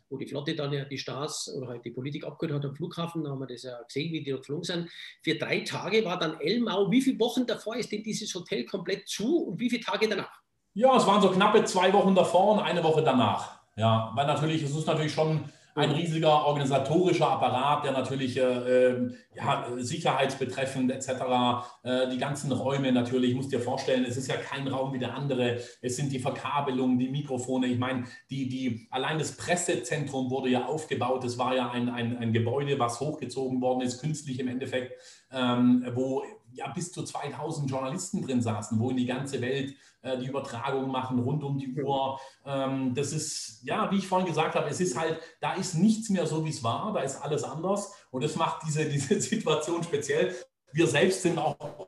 wo die Flotte dann ja die Stars oder halt die Politik abgeholt hat am Flughafen, da haben wir das ja gesehen, wie die da geflogen sind. Für drei Tage war dann Elmau. Wie viele Wochen davor ist denn dieses Hotel komplett zu und wie viele Tage danach? Ja, es waren so knappe zwei Wochen davor und eine Woche danach. Ja, weil natürlich, es ist natürlich schon ein riesiger organisatorischer Apparat, der natürlich äh, ähm, ja, sicherheitsbetreffend etc., äh, die ganzen Räume natürlich, ich muss dir vorstellen, es ist ja kein Raum wie der andere, es sind die Verkabelungen, die Mikrofone, ich meine, die, die, allein das Pressezentrum wurde ja aufgebaut, es war ja ein, ein, ein Gebäude, was hochgezogen worden ist, künstlich im Endeffekt, ähm, wo ja bis zu 2000 Journalisten drin saßen, wo in die ganze Welt äh, die Übertragung machen, rund um die Uhr. Ähm, das ist, ja, wie ich vorhin gesagt habe, es ist halt, da ist nichts mehr so, wie es war, da ist alles anders und das macht diese, diese Situation speziell. Wir selbst sind auch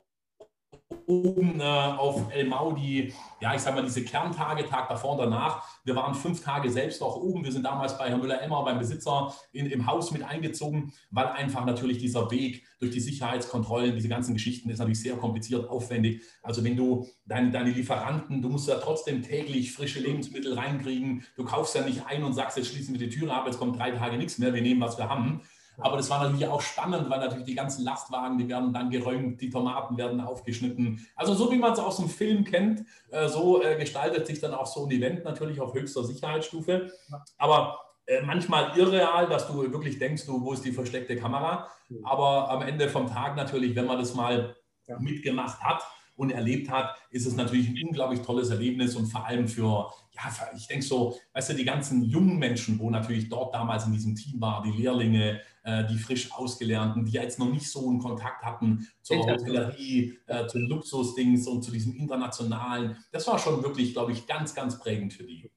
oben äh, auf El Maudi, ja, ich sag mal, diese Kerntage, Tag davor und danach. Wir waren fünf Tage selbst auch oben. Wir sind damals bei Herrn Müller-Emmer, beim Besitzer, in, im Haus mit eingezogen, weil einfach natürlich dieser Weg durch die Sicherheitskontrollen, diese ganzen Geschichten ist natürlich sehr kompliziert, aufwendig. Also wenn du deine, deine Lieferanten, du musst ja trotzdem täglich frische Lebensmittel reinkriegen. Du kaufst ja nicht ein und sagst, jetzt schließen wir die Türe ab, jetzt kommt drei Tage nichts mehr, wir nehmen, was wir haben. Aber das war natürlich auch spannend, weil natürlich die ganzen Lastwagen, die werden dann geräumt, die Tomaten werden aufgeschnitten. Also so wie man es aus dem Film kennt, äh, so äh, gestaltet sich dann auch so ein Event natürlich auf höchster Sicherheitsstufe. Aber äh, manchmal irreal, dass du wirklich denkst, du, wo ist die versteckte Kamera? Aber am Ende vom Tag natürlich, wenn man das mal mitgemacht hat, und erlebt hat, ist es natürlich ein unglaublich tolles Erlebnis und vor allem für, ja, ich denke so, weißt du, die ganzen jungen Menschen, wo natürlich dort damals in diesem Team war, die Lehrlinge, äh, die frisch Ausgelernten, die jetzt noch nicht so einen Kontakt hatten zur Hotellerie, äh, zu Luxusdings und zu diesem internationalen, das war schon wirklich, glaube ich, ganz, ganz prägend für die.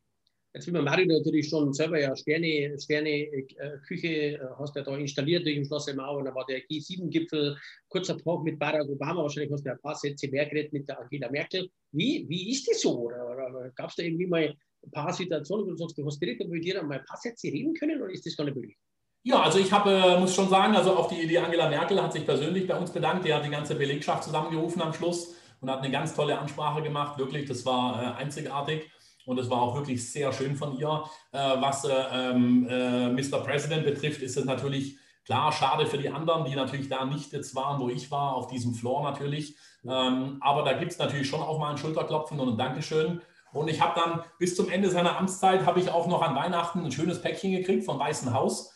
Jetzt will man Mario natürlich schon selber ja Sterne, Sterne äh, Küche äh, hast du ja da installiert durch im Schloss Mau und da war der G7-Gipfel, kurzer Talk mit Barack Obama, wahrscheinlich hast du ein paar Sätze mehr geredet mit der Angela Merkel. Wie, wie ist das so? Gab es da irgendwie mal ein paar Situationen, wo du sagst, du hast direkt mit dir mal ein paar Sätze reden können oder ist das gar nicht möglich? Ja, also ich habe, äh, muss schon sagen, also auch die, die Angela Merkel hat sich persönlich bei uns bedankt. Die hat die ganze Belegschaft zusammengerufen am Schluss und hat eine ganz tolle Ansprache gemacht. Wirklich, das war äh, einzigartig. Und es war auch wirklich sehr schön von ihr. Äh, was äh, ähm, äh, Mr. President betrifft, ist es natürlich klar schade für die anderen, die natürlich da nicht jetzt waren, wo ich war, auf diesem Floor natürlich. Ähm, aber da gibt es natürlich schon auch mal ein Schulterklopfen und ein Dankeschön. Und ich habe dann bis zum Ende seiner Amtszeit, habe ich auch noch an Weihnachten ein schönes Päckchen gekriegt vom Weißen Haus,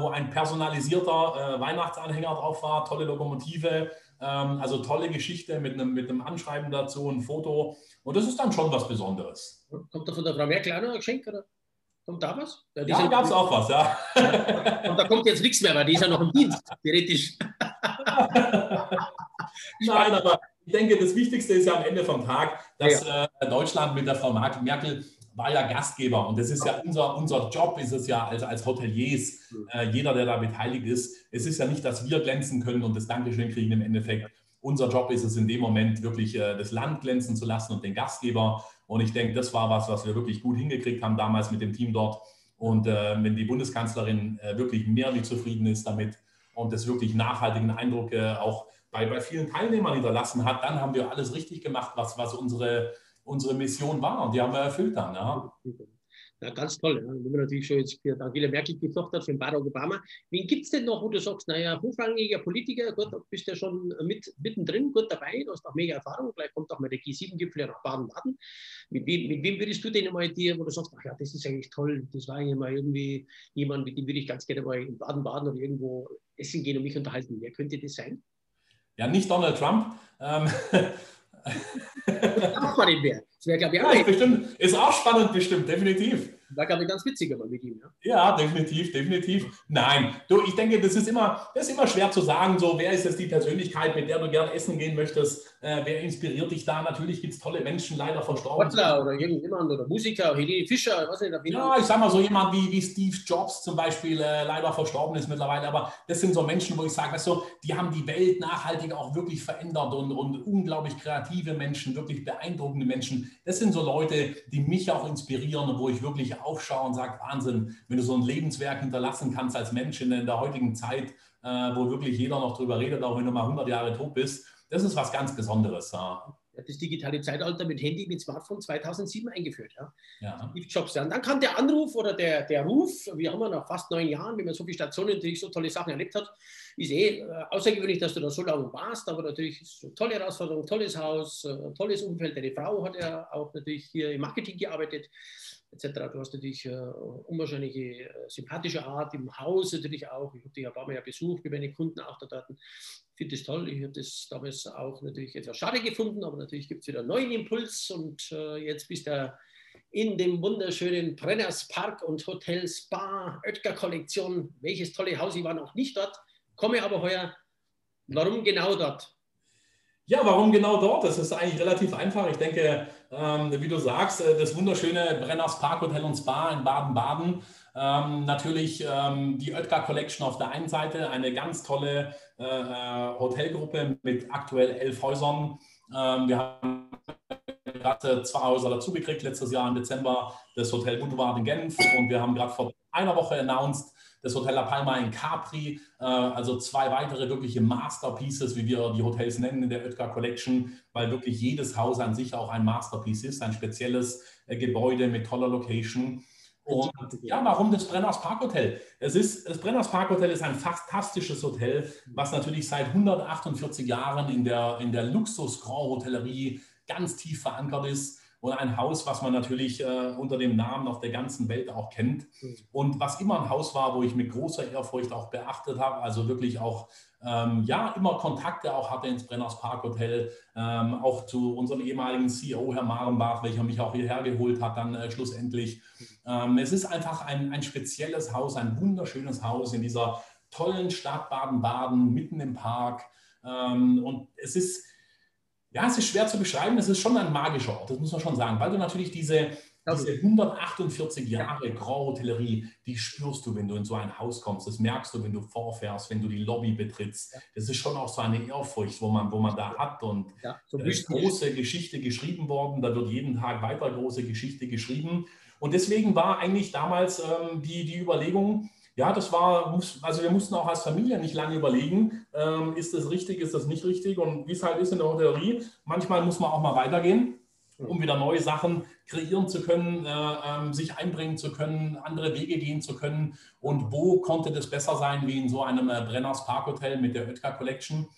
wo ein personalisierter äh, Weihnachtsanhänger drauf war, tolle Lokomotive, ähm, also tolle Geschichte mit einem, mit einem Anschreiben dazu, ein Foto. Und das ist dann schon was Besonderes. Kommt da von der Frau Merkel auch noch ein Geschenk? Oder? Kommt da was? Ja, ja gab es auch was, ja. Und da kommt jetzt nichts mehr, weil die ist ja noch im Dienst, theoretisch. Nein, aber ich denke, das Wichtigste ist ja am Ende vom Tag, dass ja. äh, Deutschland mit der Frau Merkel war ja Gastgeber und das ist ja unser, unser Job, ist es ja als, als Hoteliers, hm. äh, jeder, der da beteiligt ist. Es ist ja nicht, dass wir glänzen können und das Dankeschön kriegen im Endeffekt. Unser Job ist es in dem Moment wirklich äh, das Land glänzen zu lassen und den Gastgeber. Und ich denke, das war was, was wir wirklich gut hingekriegt haben damals mit dem Team dort. Und äh, wenn die Bundeskanzlerin äh, wirklich mehr wie zufrieden ist damit und das wirklich nachhaltigen Eindruck äh, auch bei, bei vielen Teilnehmern hinterlassen hat, dann haben wir alles richtig gemacht, was, was unsere unsere Mission war und die haben wir erfüllt dann. Ja. Ja, ganz toll. Ja. Wenn man natürlich schon jetzt für Angela Merkel gesorgt hat, für Barack Obama. Wen gibt es denn noch, wo du sagst, naja, hochrangiger Politiker, gut, du bist ja schon mit, mittendrin, gut dabei, du hast auch mega Erfahrung, vielleicht kommt auch mal der G7-Gipfel nach Baden-Baden. Mit, wem, mit wem würdest du denn mal dir, wo du sagst, ach ja, das ist eigentlich toll, das war eigentlich mal irgendwie jemand, mit dem würde ich ganz gerne mal in Baden-Baden oder irgendwo essen gehen und mich unterhalten. Wer könnte das sein? Ja, nicht Donald Trump. Ähm, auch mal den Wert. Das wäre, glaube ich, auch. Ja, bestimmt, ist auch spannend, bestimmt, definitiv. War, ich, ganz witzig aber mit ihm. Ja? ja, definitiv, definitiv. Nein, du, ich denke, das ist, immer, das ist immer schwer zu sagen, so, wer ist jetzt die Persönlichkeit, mit der du gerne essen gehen möchtest? Äh, wer inspiriert dich da? Natürlich gibt es tolle Menschen, leider verstorben. Sportler oder irgendjemand oder Musiker, Helene Fischer, was nicht. Ja, ich sag mal so jemand wie, wie Steve Jobs zum Beispiel, äh, leider verstorben ist mittlerweile, aber das sind so Menschen, wo ich sage, weißt du, die haben die Welt nachhaltig auch wirklich verändert und, und unglaublich kreative Menschen, wirklich beeindruckende Menschen. Das sind so Leute, die mich auch inspirieren und wo ich wirklich aufschaue und sage, Wahnsinn, wenn du so ein Lebenswerk hinterlassen kannst als Mensch in, der heutigen Zeit, äh, wo wirklich jeder noch drüber redet, auch wenn du mal 100 Jahre tot bist, das ist was ganz Besonderes. Ja. das digitale Zeitalter mit Handy, mit Smartphone 2007 eingeführt. Ja. Ja. Steve Jobs. Und dann kam der Anruf oder der, der Ruf, wir haben ja nach fast neun Jahren, wenn man so viele Stationen natürlich so tolle Sachen erlebt hat, ist eh äh, außergewöhnlich, dass du da so lange warst, aber natürlich eine tolle Herausforderung, tolles Haus, äh, tolles Umfeld. Deine Frau hat ja auch natürlich hier im Marketing gearbeitet, etc. Du hast natürlich äh, unwahrscheinliche äh, sympathische Art im Haus natürlich auch. Ich habe dich ein paar Mal ja besucht mit meinen Kunden auch da dort. Ich finde das toll. Ich habe das damals auch natürlich etwas schade gefunden, aber natürlich gibt es wieder einen neuen Impuls und äh, jetzt bist du in dem wunderschönen Brenners Park und Hotel Spa Oetker Kollektion. Welches tolle Haus, ich war noch nicht dort komme aber heuer. Warum genau dort? Ja, warum genau dort? Das ist eigentlich relativ einfach. Ich denke, ähm, wie du sagst, äh, das wunderschöne Brenners Park Hotel und Spa in Baden-Baden. Ähm, natürlich ähm, die Oetker Collection auf der einen Seite, eine ganz tolle äh, äh Hotelgruppe mit aktuell elf Häusern. Ähm, wir haben gerade zwei Häuser dazugekriegt letztes Jahr im Dezember, das Hotel Boulevard in Genf und wir haben gerade vor einer Woche announced, das Hotel La Palma in Capri, äh, also zwei weitere wirkliche Masterpieces, wie wir die Hotels nennen in der Oetker Collection, weil wirklich jedes Haus an sich auch ein Masterpiece ist, ein spezielles äh, Gebäude mit toller Location. Und ja, warum das Brenners Park Hotel? Es ist, das Brenners Park Hotel ist ein fantastisches Hotel, was natürlich seit 148 Jahren in der, in der Luxus-Grand-Hotellerie ganz tief verankert ist und ein Haus, was man natürlich äh, unter dem Namen auf der ganzen Welt auch kennt. Mhm. Und was immer ein Haus war, wo ich mit großer Ehrfurcht auch beachtet habe, also wirklich auch ähm, ja immer Kontakte auch hatte ins Brenners Park Hotel, ähm, auch zu unserem ehemaligen CEO, Herr Marenbach, welcher mich auch hierher geholt hat, dann äh, schlussendlich. Ähm, es ist einfach ein, ein spezielles Haus, ein wunderschönes Haus in dieser tollen Stadt Baden-Baden, mitten im Park. Ähm, und es ist ja, es ist schwer zu beschreiben. Es ist schon ein magischer Ort, das muss man schon sagen, weil du natürlich diese, diese 148 Jahre Grand-Hotellerie, die spürst du, wenn du in so ein Haus kommst. Das merkst du, wenn du vorfährst, wenn du die Lobby betrittst. Das ist schon auch so eine Ehrfurcht, wo man, wo man da hat. Und ja, so da ist große Geschichte geschrieben worden. Da wird jeden Tag weiter große Geschichte geschrieben. Und deswegen war eigentlich damals ähm, die, die Überlegung, ja, das war, also wir mussten auch als Familie nicht lange überlegen, ähm, ist das richtig, ist das nicht richtig? Und wie es halt ist in der Hotellerie, manchmal muss man auch mal weitergehen, um wieder neue Sachen kreieren zu können, äh, ähm, sich einbringen zu können, andere Wege gehen zu können. Und wo konnte das besser sein wie in so einem äh, Brenners Park Hotel mit der Oetker Collection?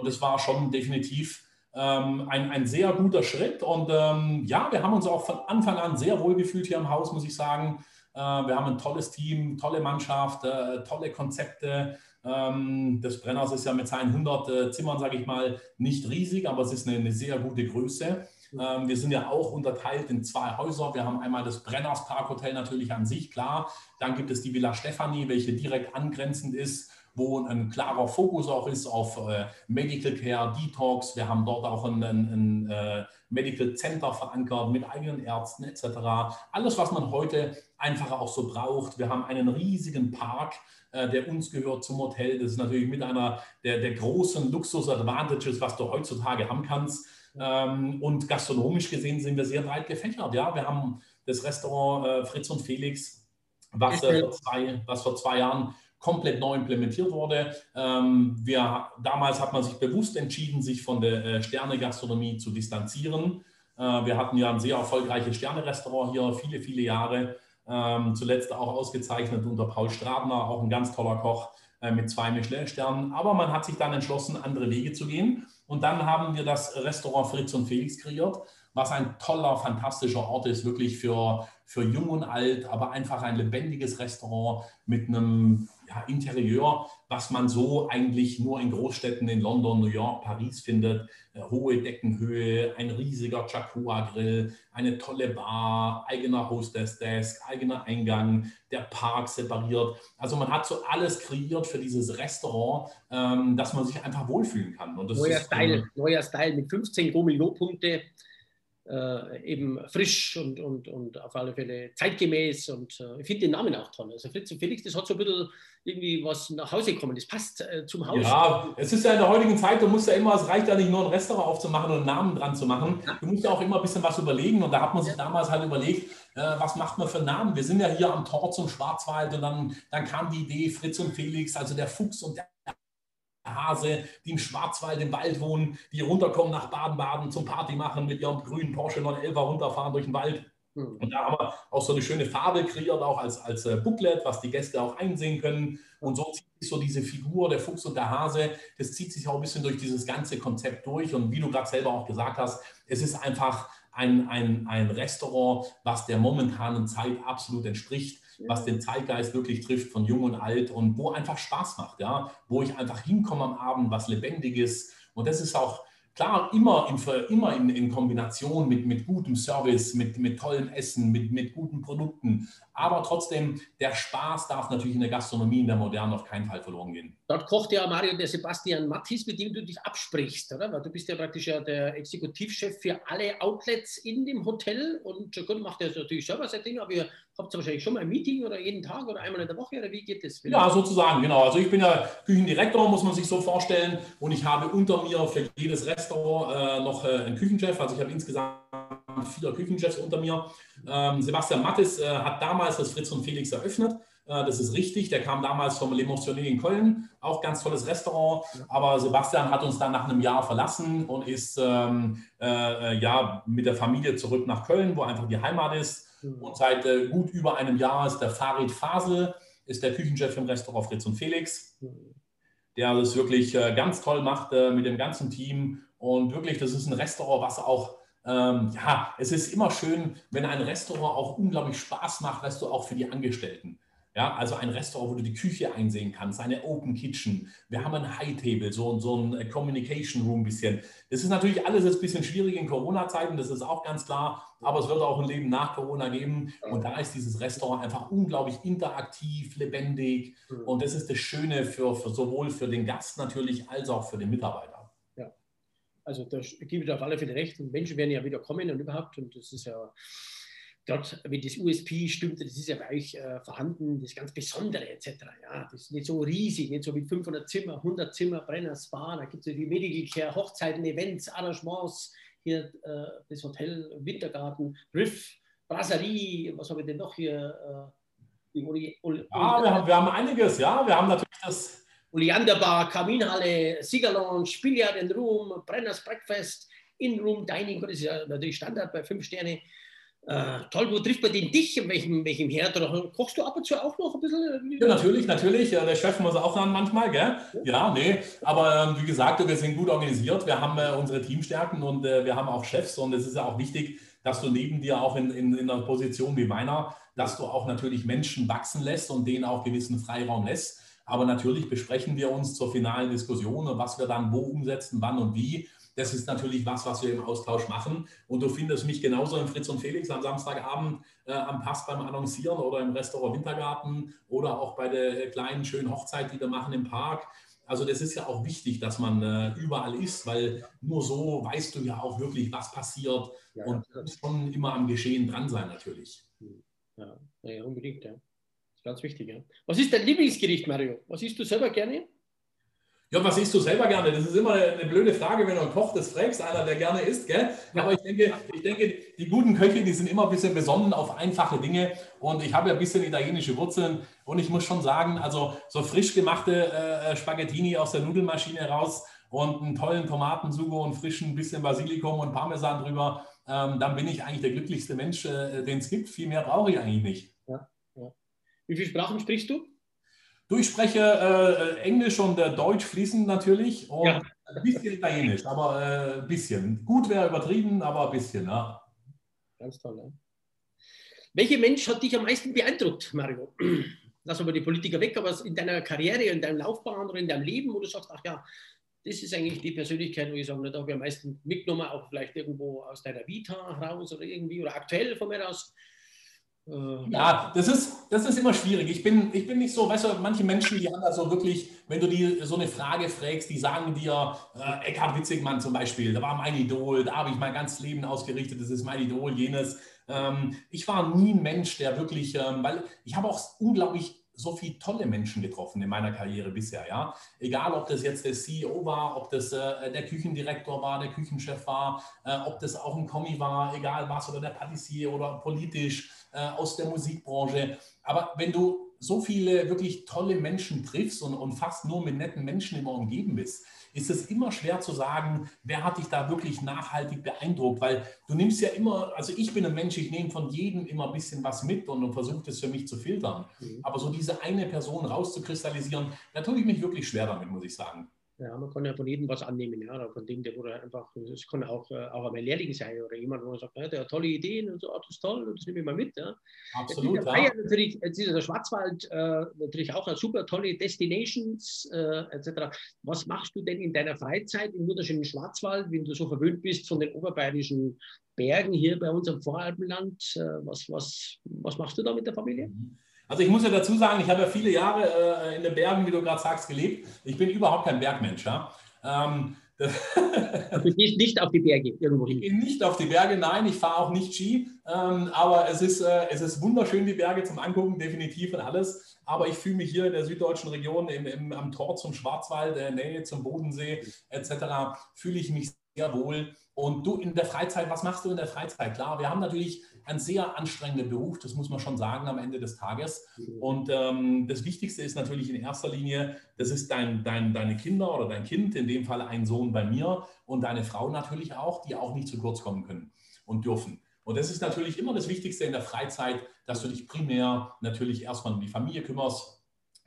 Und es war schon definitiv ähm, ein, ein sehr guter Schritt. Und ähm, ja, wir haben uns auch von Anfang an sehr wohl gefühlt hier im Haus, muss ich sagen. Äh, wir haben ein tolles Team, tolle Mannschaft, äh, tolle Konzepte. Ähm, das Brenners ist ja mit seinen 100 äh, Zimmern, sage ich mal, nicht riesig, aber es ist eine, sehr gute Größe. Ähm, wir sind ja auch unterteilt in zwei Häuser. Wir haben einmal das Brenners Parkhotel natürlich an sich, klar. Dann gibt es die Villa Stefanie, welche direkt angrenzend ist wo ein klarer Fokus auch ist auf äh, Medical Care, Detox. Wir haben dort auch ein, ein, ein äh, Medical Center verankert mit eigenen Ärzten etc. Alles, was man heute einfach auch so braucht. Wir haben einen riesigen Park, äh, der uns gehört zum Hotel. Das ist natürlich mit einer der, der großen Luxus-Advantages, was du heutzutage haben kannst. Ähm, und gastronomisch gesehen sind wir sehr breit gefächert. Ja, wir haben das Restaurant äh, Fritz und Felix, was, äh, vor zwei, was vor zwei Jahren komplett neu implementiert wurde. Ähm, wir, damals hat man sich bewusst entschieden, sich von der äh, Sterne-Gastronomie zu distanzieren. Äh, wir hatten ja ein sehr erfolgreiches Sterne-Restaurant hier, viele, viele Jahre. Ähm, zuletzt auch ausgezeichnet unter Paul Stradner, auch ein ganz toller Koch äh, mit zwei Michelin-Sternen. Aber man hat sich dann entschlossen, andere Wege zu gehen. Und dann haben wir das Restaurant Fritz und Felix kreiert, was ein toller, fantastischer Ort ist, wirklich für, für jung und alt, aber einfach ein lebendiges Restaurant mit einem ja, Interieur, was man so eigentlich nur in Großstädten in London, New York, Paris findet. Äh, hohe Deckenhöhe, ein riesiger Chakua-Grill, eine tolle Bar, eigener Hostess-Desk, eigener Eingang, der Park separiert. Also man hat so alles kreiert für dieses Restaurant, ähm, dass man sich einfach wohlfühlen kann. neuer, ist, Style, äh, neuer Style mit 15 Gomilot-Punkte äh, eben frisch und, und, und auf alle Fälle zeitgemäß. Und äh, ich finde den Namen auch toll. Also Fritz und Felix, das hat so ein bisschen irgendwie was nach Hause kommen. Das passt äh, zum Haus. Ja, es ist ja in der heutigen Zeit, du musst ja immer, es reicht ja nicht nur ein Restaurant aufzumachen und einen Namen dran zu machen. Du musst ja auch immer ein bisschen was überlegen. Und da hat man sich damals halt überlegt, äh, was macht man für einen Namen? Wir sind ja hier am Tor zum Schwarzwald und dann, dann kam die Idee Fritz und Felix, also der Fuchs und der Hase, die im Schwarzwald im Wald wohnen, die runterkommen nach Baden-Baden zum Party machen mit ihrem grünen Porsche 911 runterfahren durch den Wald. Hm. Und da haben wir auch so eine schöne Farbe kreiert, auch als, als äh, Booklet, was die Gäste auch einsehen können. Und so zieht sich so diese Figur, der Fuchs und der Hase, das zieht sich auch ein bisschen durch dieses ganze Konzept durch. Und wie du gerade selber auch gesagt hast, es ist einfach ein, ein, ein Restaurant, was der momentanen Zeit absolut entspricht was den Zeitgeist wirklich trifft von jung und alt und wo einfach Spaß macht, ja, wo ich einfach hinkomme am Abend, was Lebendiges. Und das ist auch, Klar, immer in, immer in, in Kombination mit, mit gutem Service, mit, mit tollem Essen, mit, mit guten Produkten. Aber trotzdem, der Spaß darf natürlich in der Gastronomie in der Moderne auf keinen Fall verloren gehen. Dort kocht ja Mario der Sebastian Mattis, mit dem du dich absprichst, oder? Weil du bist ja praktisch ja der Exekutivchef für alle Outlets in dem Hotel und gut, macht er natürlich selber sein Ding, aber ihr habt wahrscheinlich schon mal ein Meeting oder jeden Tag oder einmal in der Woche oder wie geht das? Ja, sozusagen, genau. Also ich bin ja Küchendirektor, muss man sich so vorstellen und ich habe unter mir für jedes Restaurant äh, noch äh, einen Küchenchef, also ich habe insgesamt vier Küchenchefs unter mir. Ähm, Sebastian Mattes äh, hat damals das Fritz und Felix eröffnet. Äh, das ist richtig. Der kam damals vom Le Motionné in Köln. Auch ganz tolles Restaurant. Aber Sebastian hat uns dann nach einem Jahr verlassen und ist ähm, äh, ja, mit der Familie zurück nach Köln, wo einfach die Heimat ist. Mhm. Und seit äh, gut über einem Jahr ist der Farid Fasel, ist der Küchenchef im Restaurant Fritz und Felix. Mhm. Der das wirklich äh, ganz toll macht äh, mit dem ganzen Team. Und wirklich, das ist ein Restaurant, was auch ähm, ja, es ist immer schön, wenn ein Restaurant auch unglaublich Spaß macht, weißt du, auch für die Angestellten. Ja, also ein Restaurant, wo du die Küche einsehen kannst, eine Open Kitchen. Wir haben ein High Table, so, so ein äh, Communication Room ein bisschen. Das ist natürlich alles ein bisschen schwierig in Corona-Zeiten, das ist auch ganz klar, aber es wird auch ein Leben nach Corona geben. Und da ist dieses Restaurant einfach unglaublich interaktiv, lebendig. Und das ist das Schöne für, für sowohl für den Gast natürlich als auch für den Mitarbeiter. Also da gebe ich auf alle Fälle recht. Und Menschen werden ja wieder kommen und überhaupt. Und das ist ja dort, wenn das USP stimmt, das ist ja bei euch äh, vorhanden, das ganz Besondere etc. Ja, das ist nicht so riesig, nicht so mit 500 Zimmer, 100 Zimmer, Brenner, Spa, da gibt es ja die Medical Care, Hochzeiten, Events, Arrangements, hier äh, das Hotel, Wintergarten, Riff, Brasserie, was habe ich denn noch hier? Äh, Uli, Uli, ja, wir haben, wir haben einiges, ja, wir haben natürlich das Oleander Bar, Kaminhalle, Sieger Billard and Room, Brenners Breakfast, In-Room Dining, das ist ja natürlich Standard bei fünf Sterne. Äh, toll, wo trifft man den dich? In welchem, welchem Herd? Oder kochst du ab und zu auch noch ein bisschen? Ja, natürlich, natürlich. Der Chef muss auch ran manchmal, gell? Ja, nee. Aber ähm, wie gesagt, wir sind gut organisiert. Wir haben äh, unsere Teamstärken und äh, wir haben auch Chefs. Und es ist ja auch wichtig, dass du neben dir auch in, in, in einer Position wie meiner, dass du auch natürlich Menschen wachsen lässt und denen auch gewissen Freiraum lässt. Aber natürlich besprechen wir uns zur finalen Diskussion und was wir dann wo umsetzen, wann und wie. Das ist natürlich was, was wir im Austausch machen. Und du findest mich genauso im Fritz und Felix am Samstagabend äh, am Pass beim Annoncieren oder im Restaurant Wintergarten oder auch bei der kleinen schönen Hochzeit, die wir machen im Park. Also das ist ja auch wichtig, dass man äh, überall ist, weil nur so weißt du ja auch wirklich, was passiert ja, und schon immer am Geschehen dran sein natürlich. Ja, ja unbedingt, ja. Ganz wichtig, ja. Was ist dein Lieblingsgericht, Mario? Was isst du selber gerne? Ja, was isst du selber gerne? Das ist immer eine, blöde Frage, wenn du einen Koch das fragst, einer, der gerne isst, gell? Aber ich denke, ich denke, die guten Köche, die sind immer ein bisschen besonnen auf einfache Dinge. Und ich habe ja ein bisschen italienische Wurzeln. Und ich muss schon sagen, also so frisch gemachte äh, Spaghettini aus der Nudelmaschine raus und einen tollen Tomatensugo und frischen bisschen Basilikum und Parmesan drüber, ähm, dann bin ich eigentlich der glücklichste Mensch, äh, den es gibt. Viel mehr brauche ich eigentlich nicht. Wie viele Sprachen sprichst du? Du, ich spreche äh, Englisch und äh, Deutsch fließend natürlich und ja. ein bisschen Italienisch, aber äh, ein bisschen. Gut wäre übertrieben, aber ein bisschen. Ja. Ganz toll. Ja. Welcher Mensch hat dich am meisten beeindruckt, Mario? Lass aber die Politiker weg, aber in deiner Karriere, in deinem Laufbahn oder in deinem Leben, wo du sagst, ach ja, das ist eigentlich die Persönlichkeit, wo ich sage, da habe ich am meisten mitgenommen, auch vielleicht irgendwo aus deiner Vita raus oder irgendwie oder aktuell von mir aus. Äh, ja, das ist, das ist immer schwierig. Ich bin, ich bin nicht so, weißt du, manche Menschen, die haben da so wirklich, wenn du die so eine Frage fragst, die sagen dir, äh, Eckhard Witzigmann zum Beispiel, da war mein Idol, da habe ich mein ganzes Leben ausgerichtet, das ist mein Idol, jenes. Ähm, ich war nie ein Mensch, der wirklich, ähm, weil ich habe auch unglaublich so viele tolle Menschen getroffen in meiner Karriere bisher, ja. Egal, ob das jetzt der CEO war, ob das äh, der Küchendirektor war, der Küchenchef war, äh, ob das auch ein Kommi war, egal was, oder der Patissier oder politisch aus der Musikbranche. Aber wenn du so viele wirklich tolle Menschen triffst und, und fast nur mit netten Menschen immer umgeben bist, ist es immer schwer zu sagen, wer hat dich da wirklich nachhaltig beeindruckt, weil du nimmst ja immer, also ich bin ein Mensch, ich nehme von jedem immer ein bisschen was mit und, und versuche das für mich zu filtern. Mhm. Aber so diese eine Person rauszukristallisieren, da tue ich mich wirklich schwer damit, muss ich sagen. Ja, man kann ja von jedem was annehmen, ja, von dem, der wurde einfach, es kann auch, äh, auch einmal Lehrling sein oder jemand, wo man sagt, ja, der hat tolle Ideen und so, oh, das ist toll und das nehme ich mal mit. Ja. Absolut. Jetzt ist, ja. natürlich, jetzt ist der Schwarzwald äh, natürlich auch eine super tolle Destinations äh, etc. Was machst du denn in deiner Freizeit im wunderschönen Schwarzwald, wenn du so verwöhnt bist von den oberbayerischen Bergen hier bei uns im Voralpenland? Äh, was, was, was machst du da mit der Familie? Mhm. Also ich muss ja dazu sagen, ich habe ja viele Jahre äh, in den Bergen, wie du gerade sagst, gelebt. Ich bin überhaupt kein Bergmensch. Ja? Ähm, du gehst nicht auf die Berge irgendwo hin. Ich gehe nicht auf die Berge, nein, ich fahre auch nicht Ski. Ähm, aber es ist, äh, es ist wunderschön, die Berge zum Angucken, definitiv und alles. Aber ich fühle mich hier in der süddeutschen Region, im, im, am Tor zum Schwarzwald, der Nähe zum Bodensee etc., fühle ich mich sehr wohl. Und du in der Freizeit, was machst du in der Freizeit? Klar, wir haben natürlich ein sehr anstrengender Beruf, das muss man schon sagen am Ende des Tages. Und ähm, das Wichtigste ist natürlich in erster Linie, das ist dein, dein, deine Kinder oder dein Kind, in dem Fall ein Sohn bei mir und deine Frau natürlich auch, die auch nicht zu kurz kommen können und dürfen. Und das ist natürlich immer das Wichtigste in der Freizeit, dass du dich primär natürlich erstmal um die Familie kümmerst,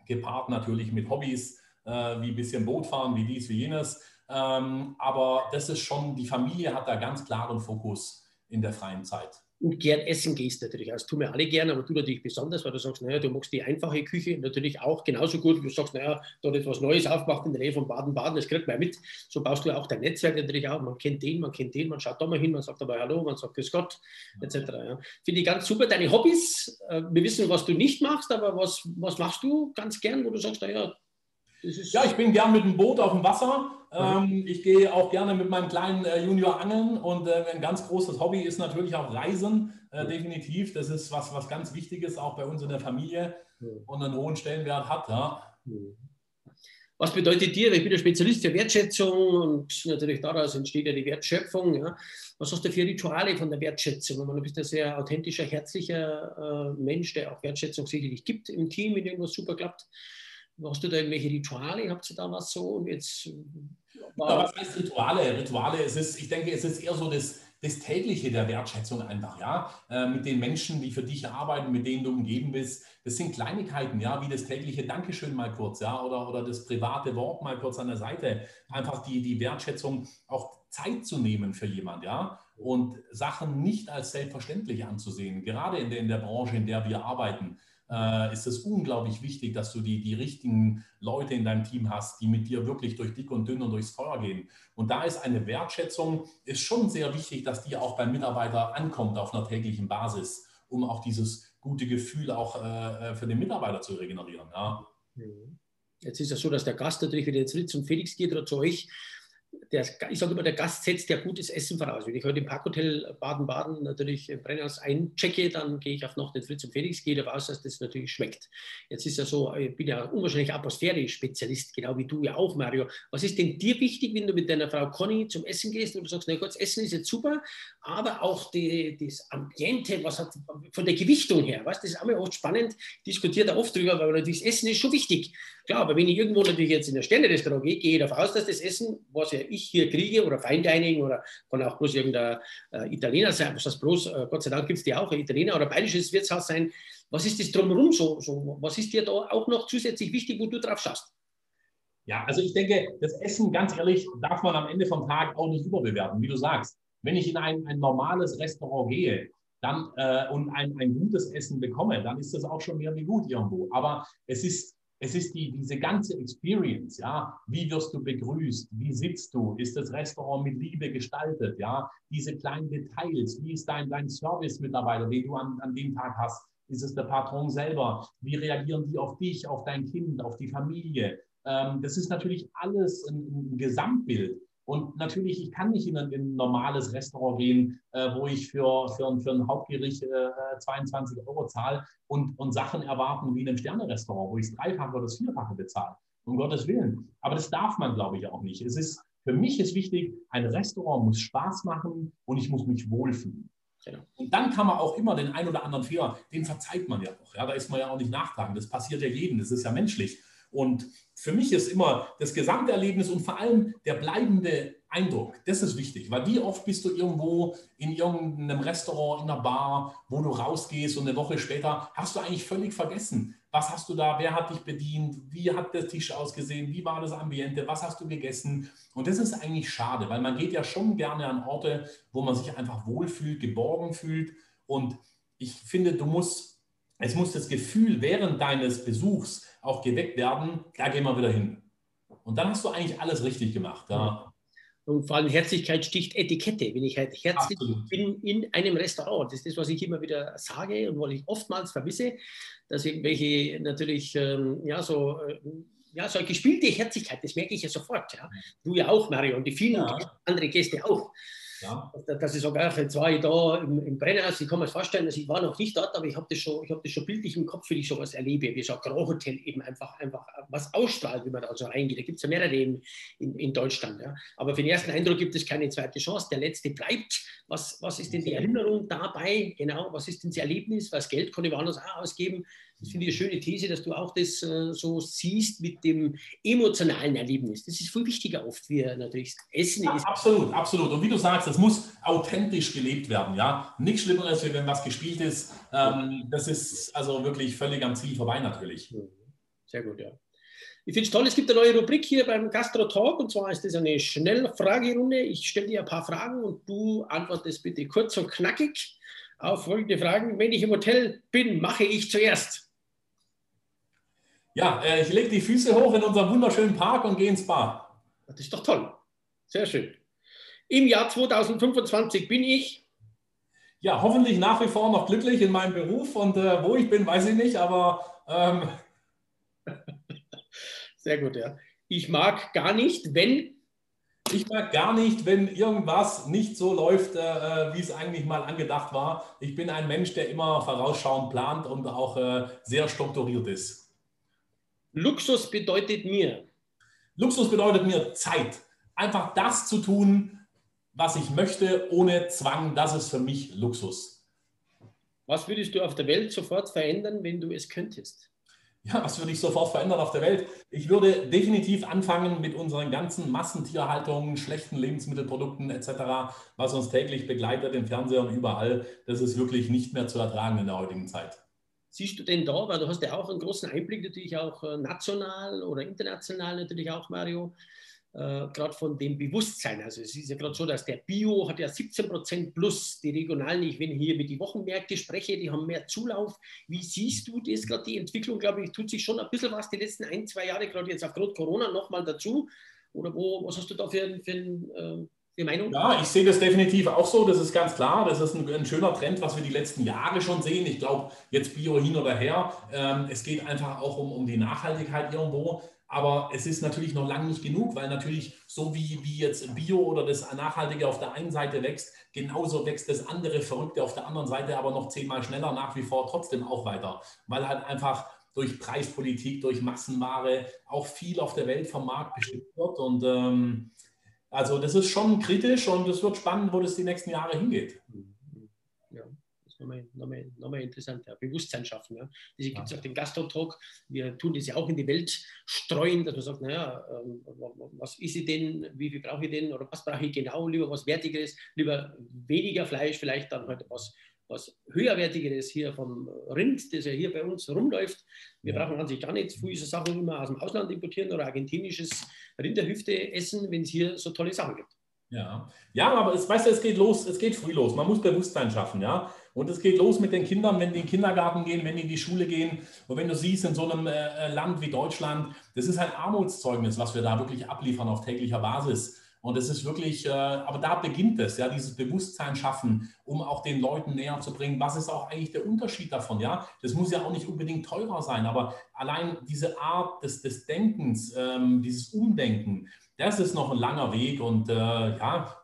gepaart natürlich mit Hobbys, äh, wie ein bisschen Boot fahren, wie dies, wie jenes. Ähm, aber das ist schon, die Familie hat da ganz klaren Fokus in der freien Zeit und gern essen gehst natürlich. Das tun wir alle gerne, aber du natürlich besonders, weil du sagst, naja, du magst die einfache Küche natürlich auch genauso gut, du sagst, naja, hat etwas Neues aufgemacht in der Nähe von Baden-Baden, das kriegt man mit. So baust du auch dein Netzwerk natürlich auch. Man kennt den, man kennt den, man schaut da mal hin, man sagt dabei Hallo, man sagt Grüß Gott, etc. Ja. Finde ich ganz super. Deine Hobbys, äh, wir wissen, was du nicht machst, aber was, was machst du ganz gern, wo du sagst, naja, ja, ich bin gern mit dem Boot auf dem Wasser. Ähm, ich gehe auch gerne mit meinem kleinen äh, Junior angeln und äh, ein ganz großes Hobby ist natürlich auch Reisen, äh, definitiv. Das ist was, was ganz Wichtiges, auch bei uns in der Familie und einen hohen Stellenwert hat. Ja. Was bedeutet dir, ich bin der Spezialist für Wertschätzung und natürlich daraus entsteht ja die Wertschöpfung. Ja. Was hast du für Rituale von der Wertschätzung? Du bist ein sehr authentischer, herzlicher äh, Mensch, der auch Wertschätzung sicherlich gibt im Team, wenn irgendwas super klappt. Hast du da irgendwelche Rituale? Habt ihr da was so? Und jetzt ja, was heißt Rituale? Rituale, es ist, ich denke, es ist eher so das, das tägliche der Wertschätzung einfach, ja, äh, mit den Menschen, die für dich arbeiten, mit denen du umgeben bist. Das sind Kleinigkeiten, ja, wie das tägliche Dankeschön mal kurz, ja, oder, oder das private Wort mal kurz an der Seite. Einfach die, die Wertschätzung, auch Zeit zu nehmen für jemand, ja, und Sachen nicht als selbstverständlich anzusehen, gerade in der, in der Branche, in der wir arbeiten äh, ist es unglaublich wichtig, dass du die, die richtigen Leute in deinem Team hast, die mit dir wirklich durch dick und dünn und durchs Feuer gehen. Und da ist eine Wertschätzung, ist schon sehr wichtig, dass die auch beim Mitarbeiter ankommt auf einer täglichen Basis, um auch dieses gute Gefühl auch äh, für den Mitarbeiter zu regenerieren. Ja. Mhm. Jetzt ist es so, dass der Gast natürlich wieder jetzt Ritz und Felix geht oder zu euch der, ich sage immer, der Gast setzt ja gutes Essen voraus. Wenn ich heute im Parkhotel Baden-Baden natürlich im Brennhaus einchecke, dann gehe ich auf Nacht den Fritz und Felix, gehe davon aus, dass das natürlich schmeckt. Jetzt ist ja so, ich bin ja unwahrscheinlich Atmosphäre-Spezialist, genau wie du ja auch, Mario. Was ist denn dir wichtig, wenn du mit deiner Frau Conny zum Essen gehst und du sagst, na gut, das Essen ist jetzt super, aber auch die, das Ambiente, was hat von der Gewichtung her, weißt, das ist auch oft spannend, diskutiert da oft drüber, weil natürlich das Essen ist schon wichtig. Klar, aber wenn ich irgendwo natürlich jetzt in ein Sterne-Restaurant gehe, gehe ich davon aus, dass das Essen, was ja ich hier kriege, oder Fine Dining, oder kann auch bloß irgendein äh, Italiener sein, was das bloß, äh, Gott sei Dank gibt es die auch, ein Italiener oder bayerisches Wirtshaus sein. Was ist das drumherum so, so? Was ist dir da auch noch zusätzlich wichtig, wo du drauf schaust? Ja, also ich denke, das Essen, ganz ehrlich, darf man am Ende vom Tag auch nicht überbewerten, wie du sagst. Wenn ich in ein, ein normales Restaurant gehe, dann äh, und ein, ein gutes Essen bekomme, dann ist das auch schon mehr wie gut irgendwo. Aber es ist es ist die, diese ganze Experience, ja. Wie wirst du begrüßt? Wie sitzt du? Ist das Restaurant mit Liebe gestaltet? Ja. Diese kleinen Details. Wie ist dein, dein Service-Mitarbeiter, den du an, an dem Tag hast? Ist es der Patron selber? Wie reagieren die auf dich, auf dein Kind, auf die Familie? Ähm, das ist natürlich alles ein, ein Gesamtbild. Und natürlich, ich kann nicht in ein, in ein normales Restaurant gehen, äh, wo ich für, für, für ein Hauptgericht äh, 22 Euro zahle und, und Sachen erwarten wie in einem Sterne-Restaurant, wo ich das Dreifache oder das Vierfache bezahle. Um Gottes Willen. Aber das darf man, glaube ich, auch nicht. Es ist, für mich ist wichtig, ein Restaurant muss Spaß machen und ich muss mich wohlfühlen. Genau. Und dann kann man auch immer den ein oder anderen Fehler, den verzeiht man ja auch. Ja, da ist man ja auch nicht nachtragend. Das passiert ja jedem, das ist ja menschlich. Und für mich ist immer das gesamte Erlebnis und vor allem der bleibende Eindruck, das ist wichtig, weil wie oft bist du irgendwo in irgendeinem Restaurant, in einer Bar, wo du rausgehst und eine Woche später hast du eigentlich völlig vergessen, was hast du da, wer hat dich bedient, wie hat der Tisch ausgesehen, wie war das Ambiente, was hast du gegessen. Und das ist eigentlich schade, weil man geht ja schon gerne an Orte, wo man sich einfach wohlfühlt, geborgen fühlt. Und ich finde, du musst, es muss das Gefühl während deines Besuchs auch geweckt werden, da gehen wir wieder hin. Und dann hast du eigentlich alles richtig gemacht. Ja. Und vor allem Herzlichkeit sticht Etikette. Wenn ich halt herzlich Absolut. bin in einem Restaurant, das ist das, was ich immer wieder sage und was ich oftmals vermisse, dass irgendwelche natürlich, ähm, ja, so, äh, ja, so eine gespielte Herzlichkeit, das merke ich ja sofort. Ja. Du ja auch, Mario, und die vielen ja. andere Gäste auch. Ja. Dass ich sogar, jetzt war ich da im, im Brennhaus, ich kann mir vorstellen, dass ich war noch nicht dort, aber ich habe das, schon, hab das schon bildlich im Kopf, wie ich sowas erlebe, wie so ein Grand Hotel eben einfach, einfach was ausstrahlt, wie man da so reingeht. Da gibt es ja mehrere in, in, in Deutschland. Ja. Aber für den ersten Eindruck gibt es keine zweite Chance. Der letzte bleibt. Was, was ist denn die Erinnerung dabei? Genau, was ist denn das Erlebnis? Was Geld kann ich woanders auch ausgeben? Das finde ich eine schöne These, dass du auch das äh, so siehst mit dem emotionalen Erlebnis. Das ist viel wichtiger oft, wie natürlich Essen ja, ist. Absolut, absolut. Und wie du sagst, das muss authentisch gelebt werden. Ja? Nichts Schlimmeres, wenn was gespielt ist. Ähm, das ist also wirklich völlig am Ziel vorbei natürlich. Mhm. Sehr gut, ja. Ich finde es toll, es gibt eine neue Rubrik hier beim Gastro Talk und zwar ist das eine Schnellfragerunde. Ich stelle dir ein paar Fragen und du antwortest bitte kurz und knackig auf folgende Fragen. Wenn ich im Hotel bin, mache ich zuerst. Ja, äh, ich lege die Füße hoch in unserem wunderschönen Park und gehe ins Spa. Das ist doch toll. Sehr schön. Im Jahr 2025 bin ich. Ja, hoffentlich nach wie vor noch glücklich in meinem Beruf und äh, wo ich bin, weiß ich nicht, aber. Ähm Sehr gut, ja. Ich mag gar nicht, wenn. Ich mag gar nicht, wenn irgendwas nicht so läuft, äh, äh, wie es eigentlich mal angedacht war. Ich bin ein Mensch, der immer vorausschauend plant und auch äh, sehr strukturiert ist. Luxus bedeutet mir? Luxus bedeutet mir Zeit. Einfach das zu tun, was ich möchte, ohne Zwang, das ist für mich Luxus. Was würdest du auf der Welt sofort verändern, wenn du es könntest? Ja, was würde ich sofort verändern auf der Welt? Ich würde definitiv anfangen mit unseren ganzen Massentierhaltungen, schlechten Lebensmittelprodukten etc., was uns täglich begleitet im Fernseher und überall. Das ist wirklich nicht mehr zu ertragen in der heutigen Zeit siehst du denn da, weil du hast ja auch einen großen Einblick natürlich auch äh, national oder international natürlich auch, Mario, äh, gerade von dem Bewusstsein. Also es ist ja gerade so, dass der Bio hat ja 17 Prozent plus, die regionalen, ich wenn hier mit den Wochenmärkte spreche, die haben mehr Zulauf. Wie siehst du das gerade, die Entwicklung, glaube ich, tut sich schon ein bisschen was die letzten ein, zwei Jahre, gerade jetzt aufgrund Corona nochmal dazu. Oder wo, was hast du da für, für ein äh, Meinung? Ja, ich sehe das definitiv auch so. Das ist ganz klar. Das ist ein, ein schöner Trend, was wir die letzten Jahre schon sehen. Ich glaube, jetzt Bio hin oder her. Ähm, es geht einfach auch um, um die Nachhaltigkeit irgendwo. Aber es ist natürlich noch lange nicht genug, weil natürlich so wie, wie jetzt Bio oder das Nachhaltige auf der einen Seite wächst, genauso wächst das andere Verrückte auf der anderen Seite aber noch zehnmal schneller nach wie vor trotzdem auch weiter. Weil halt einfach durch Preispolitik, durch Massenware auch viel auf der Welt vom Markt bestimmt wird. Und ähm, also das ist schon kritisch und es wird spannend, wo das die nächsten Jahre hingeht. Ja, das ist nochmal, nochmal, nochmal interessant. Ja. Bewusstsein schaffen. Ja. Deswegen gibt es auch den Gastro-Talk. Wir tun das ja auch in die Welt streuen, dass man sagt, naja, ähm, was ist ich denn, wie viel brauche ich denn oder was brauche ich genau, lieber was Wertigeres, lieber weniger Fleisch, vielleicht dann heute halt was was höherwertigeres hier vom Rind, das ja hier bei uns rumläuft. Wir ja. brauchen an sich gar nicht viele Sachen immer aus dem Ausland importieren oder argentinisches Rinderhüfte essen, wenn es hier so tolle Sachen gibt. Ja, ja aber es, weißt du, es geht los, es geht früh los. Man muss Bewusstsein schaffen, ja. Und es geht los mit den Kindern, wenn die in den Kindergarten gehen, wenn die in die Schule gehen. Und wenn du siehst, in so einem äh, Land wie Deutschland, das ist ein Armutszeugnis, was wir da wirklich abliefern auf täglicher Basis. Und es ist wirklich, äh, aber da beginnt es, ja, dieses Bewusstsein schaffen, um auch den Leuten näher zu bringen, was ist auch eigentlich der Unterschied davon, ja. Das muss ja auch nicht unbedingt teurer sein, aber allein diese Art des, des Denkens, ähm, dieses Umdenken, das ist noch ein langer Weg und äh, ja,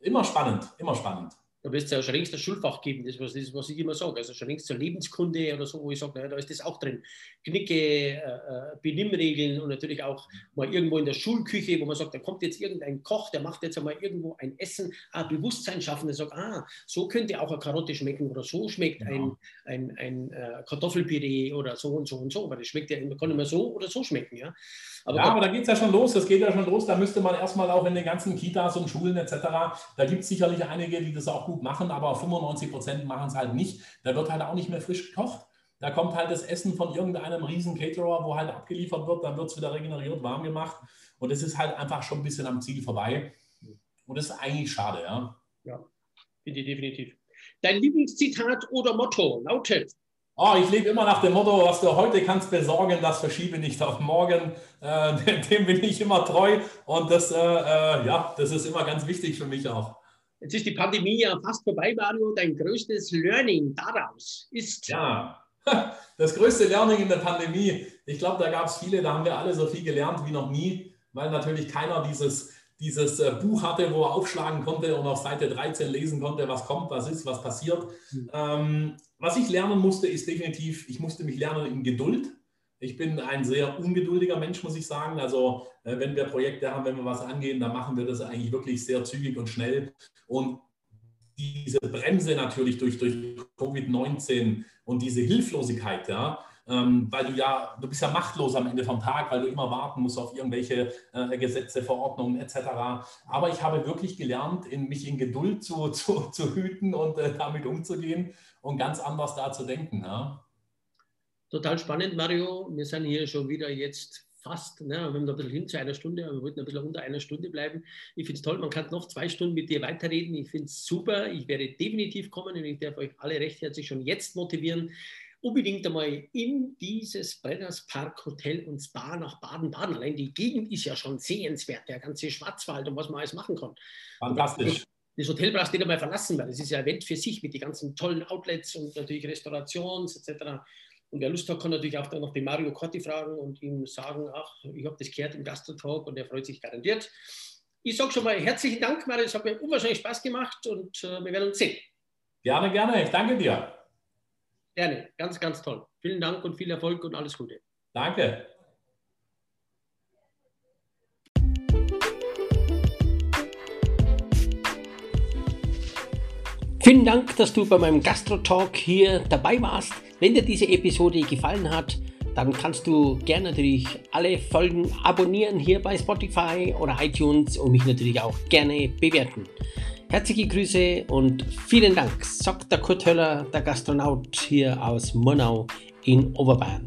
immer spannend, immer spannend. Da wirst du ja schon längst das Schulfach geben, das was, das, was ich immer sage. Also schon längst zur Lebenskunde oder so, wo ich sage, naja, da ist das auch drin. Knicke, äh, äh, Benimmregeln und natürlich auch mal irgendwo in der Schulküche, wo man sagt, da kommt jetzt irgendein Koch, der macht jetzt einmal irgendwo ein Essen, ah, Bewusstsein schaffen, der sagt, ah, so könnte auch eine Karotte schmecken oder so schmeckt genau. ein, ein, ein äh, Kartoffelpüree oder so und so und so, weil das schmeckt ja, kann immer so oder so schmecken, ja. Aber, ja, aber da geht es ja schon los, das geht ja schon los, da müsste man erstmal auch in den ganzen Kitas und Schulen etc., da gibt es sicherlich einige, die das auch gut machen, aber 95 Prozent machen es halt nicht. Da wird halt auch nicht mehr frisch gekocht. Da kommt halt das Essen von irgendeinem riesen Caterer, wo halt abgeliefert wird, dann wird es wieder regeneriert, warm gemacht und es ist halt einfach schon ein bisschen am Ziel vorbei. Und das ist eigentlich schade, ja. Ja, finde ich definitiv. Dein Lieblingszitat oder Motto lautet, Oh, ich lebe immer nach dem Motto, was du heute kannst besorgen, das verschiebe nicht auf morgen. Äh, dem bin ich immer treu und das, äh, äh, ja, das ist immer ganz wichtig für mich auch. Jetzt ist die Pandemie ja fast vorbei, Mario. Dein größtes Learning daraus ist? Ja, das größte Learning in der Pandemie. Ich glaube, da gab es viele, da haben wir alle so viel gelernt wie noch nie, weil natürlich keiner dieses dieses äh, Buch hatte, wo er aufschlagen konnte und auf Seite 13 lesen konnte, was kommt, was ist, was passiert. Mhm. Ähm, was ich lernen musste, ist definitiv, ich musste mich lernen in Geduld. Ich bin ein sehr ungeduldiger Mensch, muss ich sagen. Also äh, wenn wir Projekte haben, wenn wir was angehen, dann machen wir das eigentlich wirklich sehr zügig und schnell. Und diese Bremse natürlich durch, durch Covid-19 und diese Hilflosigkeit, ja, ähm, weil du ja, du bist ja machtlos am Ende vom Tag, weil du immer warten musst auf irgendwelche äh, Gesetze, Verordnungen etc. Aber ich habe wirklich gelernt, in, mich in Geduld zu, zu, zu hüten und äh, damit umzugehen und ganz anders da zu denken. Ja. Total spannend, Mario. Wir sind hier schon wieder jetzt fast, ne, wir haben da ein bisschen hin zu einer Stunde, aber wir wollten ein bisschen unter einer Stunde bleiben. Ich finde es toll, man kann noch zwei Stunden mit dir weiterreden. Ich finde es super. Ich werde definitiv kommen und ich darf euch alle recht herzlich schon jetzt motivieren, unbedingt einmal in dieses Brenners Park Hotel und Spa nach Baden-Baden. Allein die Gegend ist ja schon sehenswert, der ganze Schwarzwald und was man alles machen kann. Fantastisch. Das Hotel brauchst du nicht einmal verlassen, weil das ist ja ein Event für sich mit den ganzen tollen Outlets und natürlich Restaurations etc. Und wer Lust hat, kann natürlich auch dann noch den Mario Corti fragen und ihm sagen, ach, ich habe das gehört im Gastrotalk und er freut sich garantiert. Ich sage schon mal herzlichen Dank, Mario, es hat mir unwahrscheinlich Spaß gemacht und äh, wir werden uns sehen. Gerne, gerne. Ich danke dir. Gerne, ganz, ganz toll. Vielen Dank und viel Erfolg und alles Gute. Danke. Vielen Dank, dass du bei meinem Gastro-Talk hier dabei warst. Wenn dir diese Episode gefallen hat, dann kannst du gerne natürlich alle Folgen abonnieren hier bei Spotify oder iTunes und mich natürlich auch gerne bewerten. Herzliche Grüße und vielen Dank, sagt der Kurt Höller, der Gastronaut hier aus Murnau in Oberbayern.